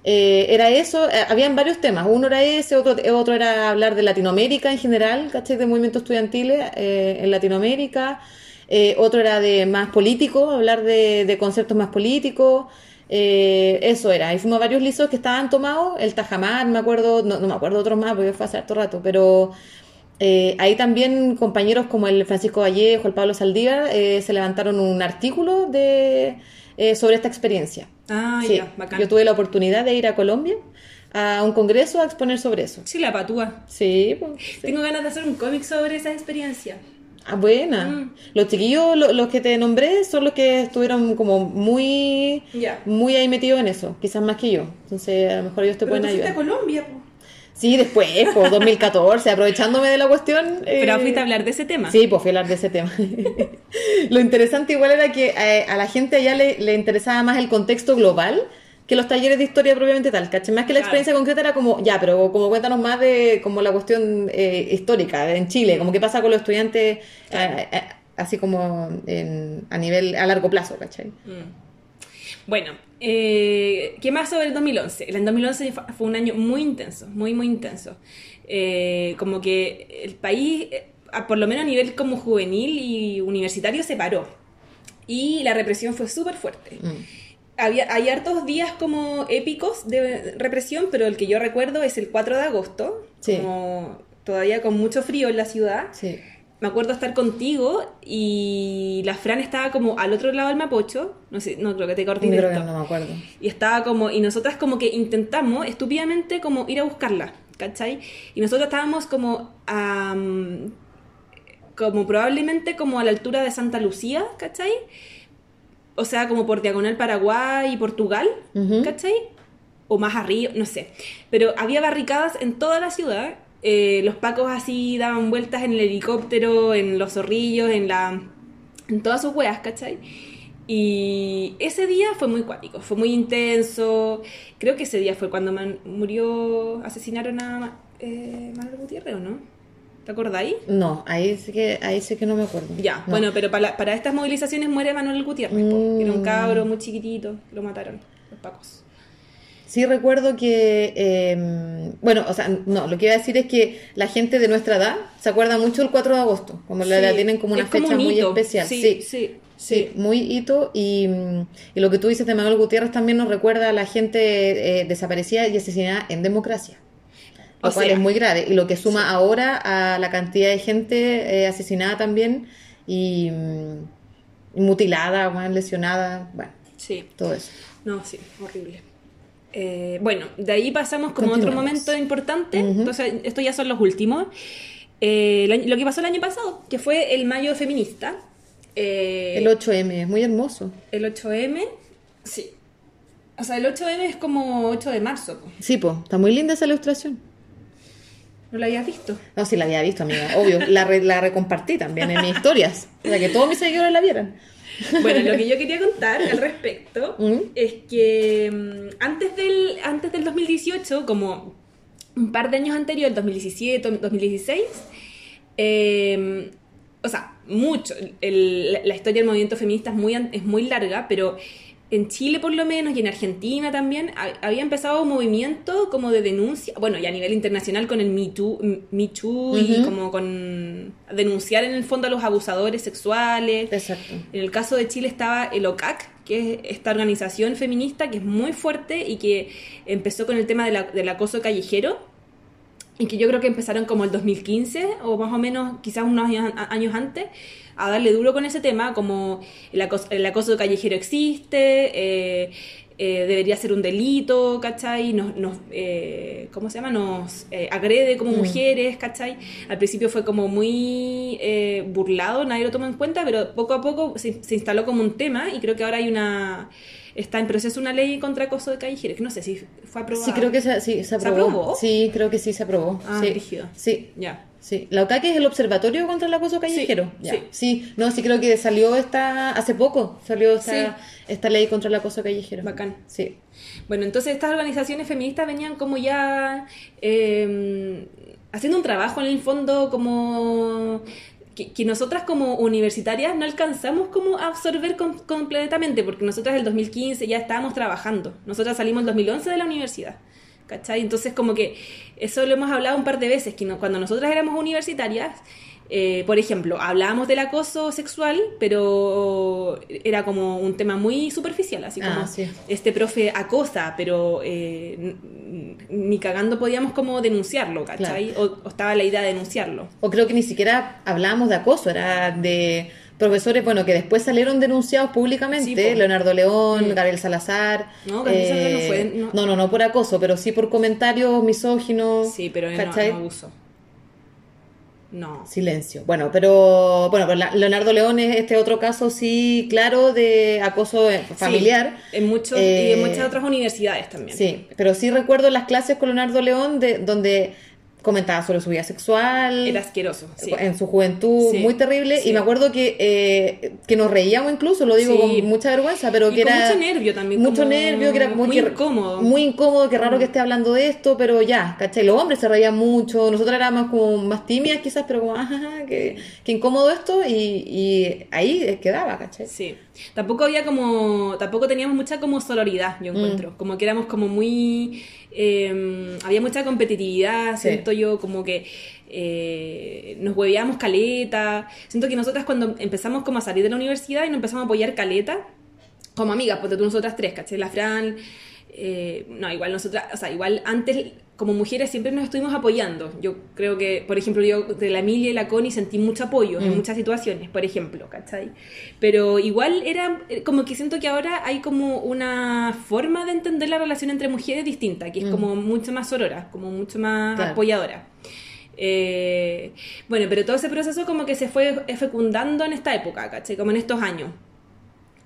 Eh, era eso, eh, habían varios temas, uno era ese, otro, otro era hablar de Latinoamérica en general, ¿cachai? De movimientos estudiantiles eh, en Latinoamérica, Eh, otro era de más político, hablar de, de conceptos más políticos, Eh, eso era, y fuimos a varios liceos que estaban tomados, el Tajamar, me acuerdo, no, no me acuerdo otros más porque fue hace harto rato, pero eh, ahí también compañeros como el Francisco Vallejo, el Pablo Saldívar, eh, se levantaron un artículo de, eh, sobre esta experiencia. Ah, Sí, ya, bacán. yo tuve la oportunidad de ir a Colombia a un congreso a exponer sobre eso. Sí, la patúa. Sí, pues. sí. Tengo ganas de hacer un cómic sobre esa experiencia. Ah, buena. Mm. Los chiquillos, lo- los que te nombré, son los que estuvieron como muy, Ya. muy ahí metidos en eso, quizás más que yo. Entonces, a lo mejor ellos te Pero pueden tú fuiste a ayudar. Colombia, po. Sí, después, pues, 2014, aprovechándome de la cuestión. Pero eh, fuiste a hablar de ese tema. Sí, pues fui a hablar de ese tema. (laughs) Lo interesante igual era que eh, a la gente allá le, le interesaba más el contexto global que los talleres de historia propiamente tal, ¿cachai? Más que la Claro. experiencia concreta era como, ya, pero como cuéntanos más de como la cuestión eh, histórica en Chile, como qué pasa con los estudiantes eh, eh, así como en- a nivel, a largo plazo, ¿cachai? Mm. Bueno, eh, ¿qué más sobre el 2011? El 2011 fue un año muy intenso, muy, muy intenso. Eh, como que el país, por lo menos a nivel como juvenil y universitario, se paró. Y la represión fue súper fuerte. Mm. Había, hay hartos días como épicos de represión, pero el que yo recuerdo es el 4 de agosto, Sí. como todavía con mucho frío en la ciudad. Sí. Me acuerdo estar contigo y la Fran estaba como al otro lado del Mapocho, no sé, no creo que te coordiné Creo que no me acuerdo. Y estaba como, y nosotras como que intentamos estúpidamente como ir a buscarla, ¿cachai? Y nosotros estábamos como, am, como probablemente como a la altura de Santa Lucía, ¿cachai? O sea, como por Diagonal Paraguay y Portugal. ¿cachai? O más arriba, no sé. Pero había barricadas en toda la ciudad. eh, los pacos así daban vueltas en el helicóptero, en los zorrillos, en la en todas sus weas, ¿cachai? Y ese día fue muy cuático, fue muy intenso. Creo que ese día fue cuando man- murió, asesinaron a eh, Manuel Gutiérrez, ¿o no? ¿Te acordáis? No, ahí sí que, ahí sí que no me acuerdo. Ya, No. bueno, pero para, para estas movilizaciones muere Manuel Gutiérrez. Mm. era un cabro muy chiquitito, lo mataron los pacos. Sí recuerdo que, eh, bueno, o sea, no, lo que iba a decir es que la gente de nuestra edad se acuerda mucho del 4 de agosto, como la, Sí, la tienen como una es como fecha un muy hito. especial. Sí, Sí, sí, sí, muy hito. Y, mm, y lo que tú dices de Manuel Gutiérrez también nos recuerda a la gente eh, desaparecida y asesinada en democracia. Lo O cual sea, es muy grave. Y lo que suma ahora a la cantidad de gente eh, asesinada también y, mm, y mutilada, bueno, lesionada, bueno, Sí, todo eso. no, sí, horrible. Eh, bueno, de ahí pasamos como otro momento importante. Ujú. Entonces, estos ya son los últimos. Eh, lo que pasó el año pasado, que fue el mayo feminista. El 8M, es muy hermoso. el 8M. Sí. O sea, el 8M es como 8 de marzo. po. Sí, pues, está muy linda esa ilustración. ¿No lo habías visto? No, sí la había visto, amiga. Obvio, la, re- la recompartí también en mis historias. Para que todos mis seguidores la vieran. Bueno, lo que yo quería contar al respecto (laughs) ¿Mm? es que mm, antes del, antes del 2018, como un par de años anterior, el 2017, 2016, eh, o sea, mucho, el- la, la historia del movimiento feminista es muy, an- es muy larga, pero en Chile por lo menos y en Argentina también ha- había empezado un movimiento como de denuncia, bueno, y a nivel internacional con el Me Too, Me Too y como con denunciar en el fondo a los abusadores sexuales. Exacto. En el caso de Chile estaba el OCAC, que es esta organización feminista que es muy fuerte y que empezó con el tema de la- del acoso callejero y que yo creo que empezaron como el 2015 o más o menos quizás unos años antes a darle duro con ese tema como el acoso, el acoso callejero existe eh, eh, debería ser un delito, ¿cachai? Nos, nos eh, ¿cómo se llama? Nos eh, agrede como mujeres, ¿cachai? Al principio fue como muy burlado, nadie lo tomó en cuenta, pero poco a poco se, se instaló como un tema y creo que ahora hay una... Está en proceso una ley contra acoso de callejeros, que no sé si fue aprobada. Sí, creo que se, sí, se aprobó. aprobó? Sí, creo que sí se aprobó. Ah. Sí. Ya. Sí, la OCAC es el Observatorio contra el Acoso Callejero. Sí, Ya. sí. sí, no, sí creo que salió esta, hace poco salió esta, Sí. esta ley contra el acoso callejero. Bacán. Sí. Bueno, entonces estas organizaciones feministas venían como ya eh, haciendo un trabajo en el fondo como que, que nosotras como universitarias no alcanzamos como a absorber com- completamente, porque nosotras en el 2015 ya estábamos trabajando. Nosotras salimos en 2011 de la universidad. ¿Cachai? Entonces como que eso lo hemos hablado un par de veces, que no- cuando nosotras éramos universitarias, eh, por ejemplo, hablábamos del acoso sexual, pero era como un tema muy superficial, así como Ah, sí. este profe acosa, pero eh, ni cagando podíamos como denunciarlo, ¿cachai? O, o estaba la idea de denunciarlo. O creo que ni siquiera hablábamos de acoso, era de profesores, bueno, que después salieron denunciados públicamente, Sí. Leonardo León, Mm. Gabriel Salazar. No, Gabriel Salazar no fue, no. no, no, no por acoso, pero sí por comentarios misóginos. Sí, pero no, no abuso. No. Silencio. Bueno, pero bueno, pero Leonardo León es este otro caso, sí, claro, de acoso eh, familiar. Sí, en muchos y Eh, en muchas otras universidades también. Sí, pero sí recuerdo las clases con Leonardo León de, donde comentaba sobre su vida sexual. Era asqueroso. Sí. En su juventud, Sí, muy terrible. sí. Y me acuerdo que, eh, que nos reíamos incluso, lo digo con mucha vergüenza, pero Y que con era. mucho nervio también, Mucho nervio, que era muy que- incómodo. Muy incómodo, que raro que esté hablando de esto, pero ya, ¿cachai? Los hombres se reían mucho, nosotros éramos como más tímidas quizás, pero como, ajá, ajá, que, que incómodo esto, y, y ahí quedaba, ¿cachai? Sí. Tampoco había como. Tampoco teníamos mucha como sororidad, yo encuentro. Como que éramos como muy. Eh, había mucha competitividad, Sí. siento yo, como que. eh, nos hueveábamos caleta. Siento que nosotras cuando empezamos como a salir de la universidad y nos empezamos a apoyar caleta, como amigas, porque tú nosotras tres, ¿cachai? La Fran, eh, no, igual nosotras, o sea, igual antes como mujeres siempre nos estuvimos apoyando. Yo creo que, por ejemplo, yo de la Emilia y la Connie sentí mucho apoyo en Mm. muchas situaciones, por ejemplo, ¿cachai? Pero igual era eh, como que siento que ahora hay como una forma de entender la relación entre mujeres distinta, que es Mm. como mucho más sorora, como mucho más Claro. apoyadora. Eh, bueno, pero todo ese proceso como que se fue fecundando en esta época, ¿cachai? Como en estos años.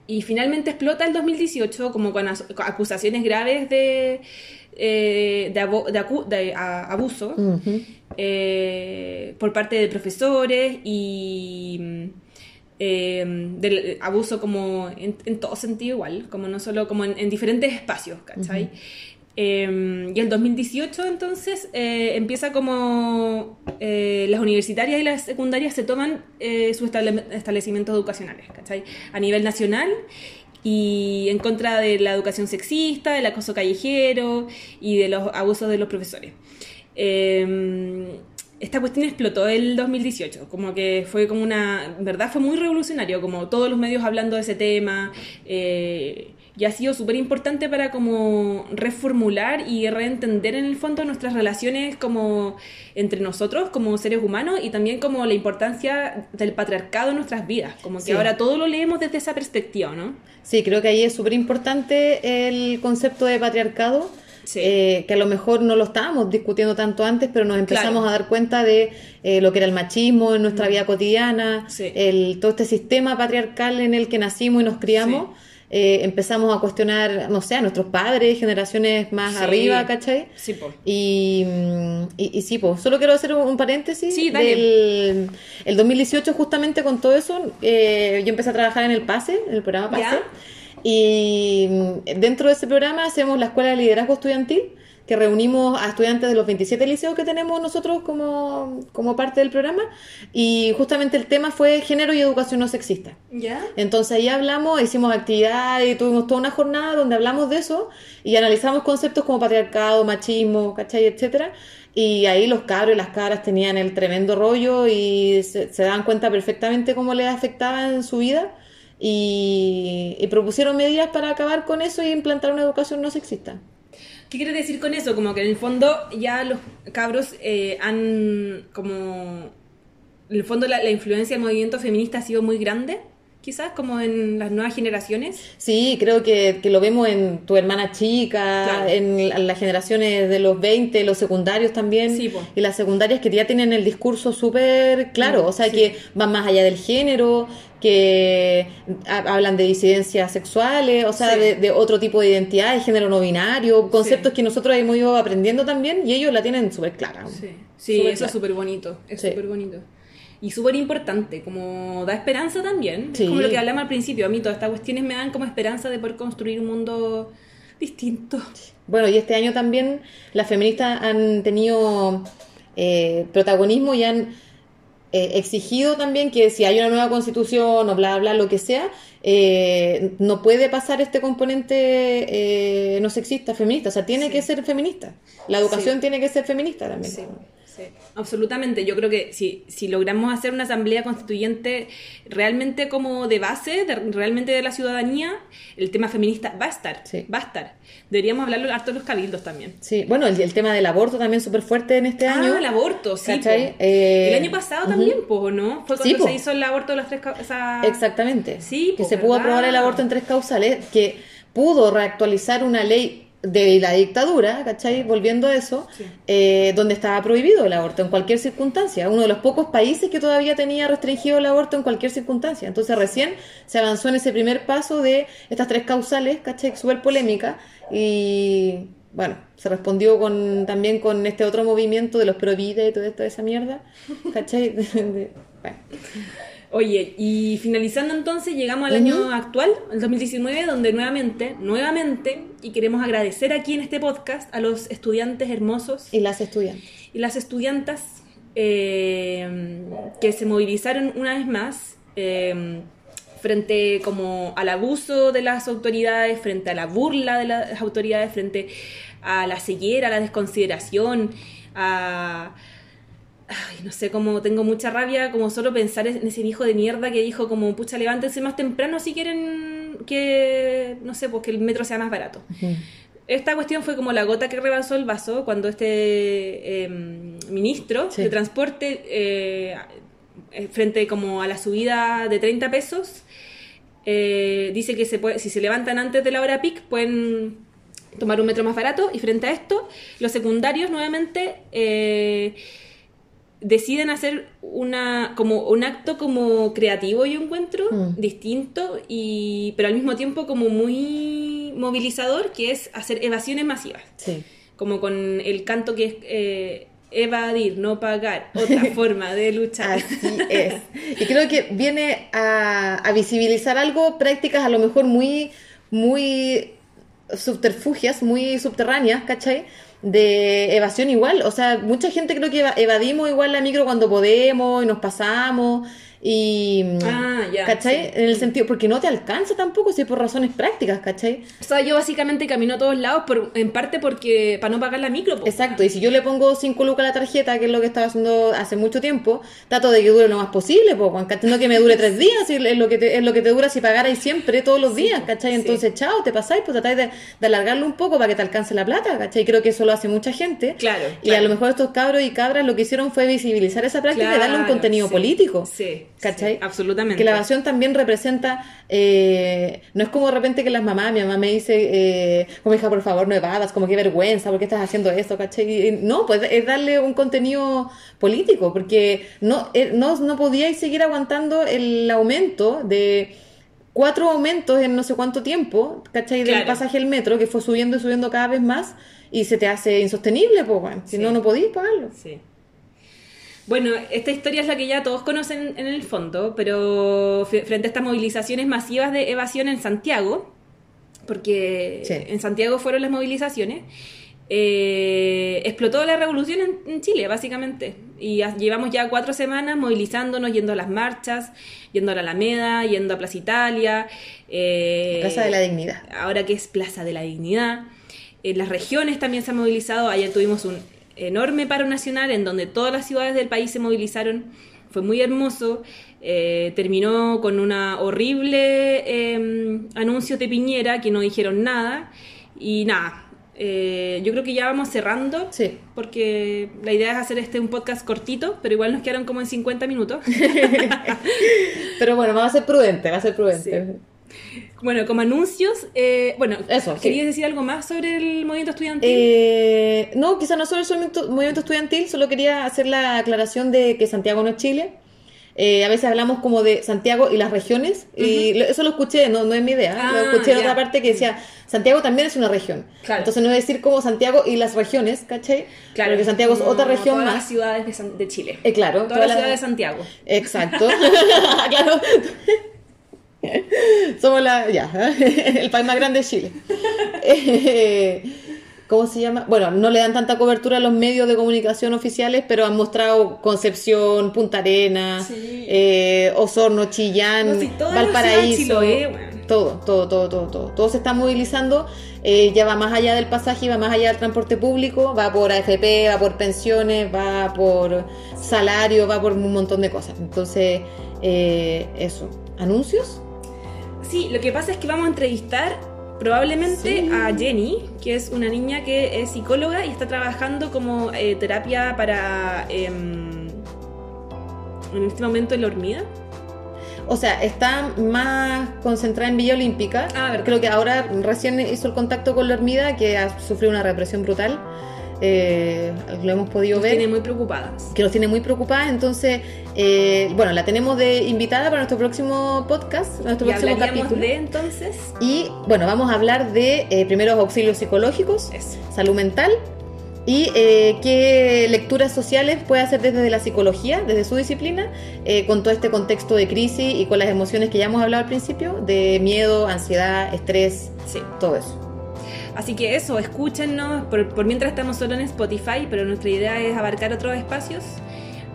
Y finalmente explota el 2018 como con acusaciones graves de, eh, de, abo- de acu- de, a- abuso eh, por parte de profesores y mm, eh, del abuso como en, en todo sentido igual, como no solo como en, en diferentes espacios, ¿cachai? Eh, y el 2018 entonces eh, empieza como eh, las universitarias y las secundarias se toman eh, sus estable- establecimientos educacionales, ¿cachai? A nivel nacional y en contra de la educación sexista, del acoso callejero y de los abusos de los profesores. Eh, esta cuestión explotó el 2018, como que fue como una, en verdad fue muy revolucionario, como todos los medios hablando de ese tema, y ha sido súper importante para como reformular y reentender en el fondo nuestras relaciones como entre nosotros, como seres humanos, y también como la importancia del patriarcado en nuestras vidas, como que Sí. ahora todo lo leemos desde esa perspectiva, ¿no? Sí, creo que ahí es súper importante el concepto de patriarcado, Sí. eh, que a lo mejor no lo estábamos discutiendo tanto antes, pero nos empezamos Claro. Mm. a dar cuenta de eh, lo que era el machismo en nuestra vida cotidiana, Sí. el, todo este sistema patriarcal en el que nacimos y nos criamos. Eh, empezamos a cuestionar, no sé, a nuestros padres, generaciones más Sí. arriba, ¿cachai? Sí, po. Y, mm, y, y sí, pues, solo quiero hacer un, un paréntesis. Sí, dale. del el 2018, justamente con todo eso, eh, yo empecé a trabajar en el PASE, en el programa PASE. Ya. Y mm, dentro de ese programa hacemos la Escuela de Liderazgo Estudiantil, que reunimos a estudiantes de los 27 liceos que tenemos nosotros como, como parte del programa. Y justamente el tema fue género y educación no sexista. ¿Ya? Entonces ahí hablamos, hicimos actividades y tuvimos toda una jornada donde hablamos de eso y analizamos conceptos como patriarcado, machismo, ¿cachai? etcétera. Y ahí los cabros y las cabras tenían el tremendo rollo y se, se daban cuenta perfectamente cómo les afectaba en su vida y, y propusieron medidas para acabar con eso y implantar una educación no sexista. ¿Qué quiere decir con eso? Como que en el fondo ya los cabros eh, han como... En el fondo la, la influencia del movimiento feminista ha sido muy grande. Quizás, como en las nuevas generaciones. Sí, creo que, que lo vemos en tu hermana chica, Claro. en las generaciones de los 20, los secundarios también, Sí, y las secundarias que ya tienen el discurso súper claro, o sea, sí. que van más allá del género, que ha- hablan de disidencias sexuales, o sea, Sí. de, de otro tipo de identidad, de género no binario, conceptos Sí. que nosotros hemos ido aprendiendo también y ellos la tienen súper clara. Sí, sí eso claro. es súper bonito, es súper bonito. Y súper importante, como da esperanza también. Sí. Es como lo que hablamos al principio, a mí todas estas cuestiones me dan como esperanza de poder construir un mundo distinto. Bueno, y este año también las feministas han tenido eh, protagonismo y han eh, exigido también que si hay una nueva constitución o bla, bla, lo que sea, eh, no puede pasar este componente eh, no sexista, feminista. O sea, tiene Sí. que ser feminista. La educación Sí. tiene que ser feminista también. Sí, sí, absolutamente. Yo creo que si, si logramos hacer una asamblea constituyente realmente como de base, de- realmente de la ciudadanía, el tema feminista va a estar, Sí. va a estar. Deberíamos hablarlo harto los cabildos también. Sí, bueno, el, el tema del aborto también súper fuerte en este año. Ah, el aborto, sí. Eh, el año pasado ujú. también, po, ¿no? Fue cuando se hizo el aborto de las tres... ca- esa- Exactamente. Sí, que po, se pudo aprobar el aborto en tres causales, que pudo reactualizar una ley de la dictadura, ¿cachai? Volviendo a eso, Sí. eh, donde estaba prohibido el aborto en cualquier circunstancia. Uno de los pocos países que todavía tenía restringido el aborto en cualquier circunstancia. Entonces recién se avanzó en ese primer paso de estas tres causales, ¿cachai? Súper polémica. Y bueno, se respondió con también con este otro movimiento de los pro vida y toda esa mierda, ¿cachai? (laughs) Bueno. Oye, y finalizando entonces, llegamos al año actual, el 2019, donde nuevamente, nuevamente, y queremos agradecer aquí en este podcast a los estudiantes hermosos Y las estudiantes. y las estudiantas eh, que se movilizaron una vez más eh, frente como al abuso de las autoridades, frente a la burla de las autoridades, frente a la ceguera, a la desconsideración, a... Ay, no sé, como tengo mucha rabia, como solo pensar en ese hijo de mierda que dijo como, pucha, levántense más temprano si quieren que, no sé, pues que el metro sea más barato. Esta cuestión fue como la gota que rebasó el vaso cuando este eh, ministro Sí. de transporte, eh, eh, frente como a la subida de 30 pesos, eh, dice que se puede, si se levantan antes de la hora pic pueden tomar un metro más barato y frente a esto, los secundarios nuevamente eh, deciden hacer una como un acto como creativo yo encuentro Mm. distinto y pero al mismo tiempo como muy movilizador que es hacer evasiones masivas Sí. como con el canto que es eh, evadir no pagar otra (laughs) forma de luchar Así (laughs) es. Y creo que viene a, a visibilizar algo, prácticas a lo mejor muy, muy subterfugias, muy subterráneas, ¿cachai? De evasión igual. O sea, mucha gente creo que eva- evadimos igual la micro cuando podemos y nos pasamos. Y. Ah, ya, ¿Cachai? sí. En el sentido, porque no te alcanza tampoco, si es por razones prácticas, ¿cachai? o sea yo básicamente camino a todos lados por, en parte porque para no pagar la micro po. Exacto, y si yo le pongo 5 lucas a la tarjeta, que es lo que estaba haciendo hace mucho tiempo, trato de que dure lo más posible, pues, no que me dure tres (laughs) días, y es lo que te, es lo que te dura si pagarais siempre, todos los días, po, ¿cachai? sí. Entonces, chao, te pasáis, pues tratáis de, de alargarlo un poco para que te alcance la plata, ¿cachai? Creo que eso lo hace mucha gente. Claro, Y a lo mejor estos cabros y cabras lo que hicieron fue visibilizar esa práctica y darle un contenido político. sí, ¿Cachai? sí, absolutamente Que la evasión también representa, eh, no es como de repente que las mamás, mi mamá me dice, eh, como hija, por favor, no evadas, como qué vergüenza, ¿por qué estás haciendo esto? ¿Cachai? Y, No, pues es darle un contenido político, porque no, eh, no, no podíais seguir aguantando el aumento de cuatro aumentos en no sé cuánto tiempo, ¿cachai? Del Claro. pasaje del metro, que fue subiendo y subiendo cada vez más, y se te hace insostenible, pues, bueno, si Sí. no, no podías pagarlo. Sí. Bueno, esta historia es la que ya todos conocen en el fondo, pero frente a estas movilizaciones masivas de evasión en Santiago, porque Sí. en Santiago fueron las movilizaciones, eh, explotó la revolución en, en Chile, básicamente. Y llevamos ya cuatro semanas movilizándonos, yendo a las marchas, yendo a la Alameda, yendo a Plaza Italia. eh, Casa de la Dignidad. ahora que es Plaza de la Dignidad. En las regiones también se han movilizado. Ayer tuvimos un enorme paro nacional en donde todas las ciudades del país se movilizaron. Fue muy hermoso. Eh, terminó con una horrible eh, anuncios de Piñera que no dijeron nada. Y nada, Eh, yo creo que ya vamos cerrando. Sí. Porque la idea es hacer este un podcast cortito, pero igual nos quedaron como en 50 minutos. (laughs) Pero bueno, va a ser prudente, va a ser prudente. Bueno, como anuncios, eh, bueno, Eso, sí. ¿querías decir algo más sobre el movimiento estudiantil? Eh, no, quizás no sobre el movimiento, estudiantil, solo quería hacer la aclaración de que Santiago no es Chile. Eh, a veces hablamos como de Santiago y las regiones, y lo- eso lo escuché, no, no es mi idea, Ah, lo escuché en otra parte que decía, Santiago también es una región. Claro. Entonces no es decir como Santiago y las regiones, ¿cachai? Porque Santiago es otra región todas las más. ciudades de, San- de Chile. Eh, claro, Toda toda la la- ciudad de Santiago. Exacto. (laughs) (laughs) claro. (laughs) Somos la. Ya, (laughs) el país más grande de Chile. Eh, (laughs) ¿Cómo se llama? Bueno, no le dan tanta cobertura a los medios de comunicación oficiales, pero han mostrado Concepción, Punta Arenas, Sí. eh, Osorno, Chillán, No, de Valparaíso. Chiloé, bueno. Todo, todo, todo, todo, todo. Todo se está movilizando. eh, ya va más allá del pasaje, va más allá del transporte público, va por AFP, va por pensiones, va por salario, va por un montón de cosas. Entonces, eh, eso. ¿Anuncios? Sí, lo que pasa es que vamos a entrevistar probablemente Sí. a Jenny, que es una niña que es psicóloga y está trabajando como eh, terapia para... em, en este momento en la hormiga. O sea, está más concentrada en Villa Olímpica. Ah. Creo que ahora recién hizo el contacto con la hormiga, que ha sufrido una represión brutal. Eh, lo hemos podido Nos ver. tiene muy preocupadas. que nos tiene muy preocupadas. Entonces, eh, bueno, la tenemos de invitada para nuestro próximo podcast, nuestro Y próximo capítulo. de entonces... Y bueno, vamos a hablar de eh, primeros auxilios psicológicos, Eso. salud mental y eh, qué lecturas sociales puede hacer desde la psicología, desde su disciplina, eh, con todo este contexto de crisis y con las emociones que ya hemos hablado al principio, de miedo, ansiedad, estrés, Sí. todo eso. Así que eso, escúchenos. Por, por mientras estamos solo en Spotify, pero nuestra idea es abarcar otros espacios.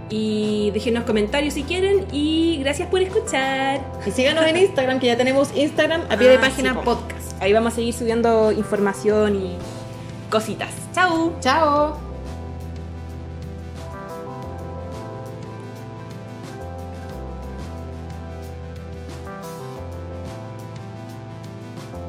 Y déjenos comentarios si quieren. Y gracias por escuchar. Y síganos en Instagram, que ya tenemos Instagram a pie de Ah, página sí, podcast. Ahí vamos a seguir subiendo información y cositas. ¡Chao! Chao.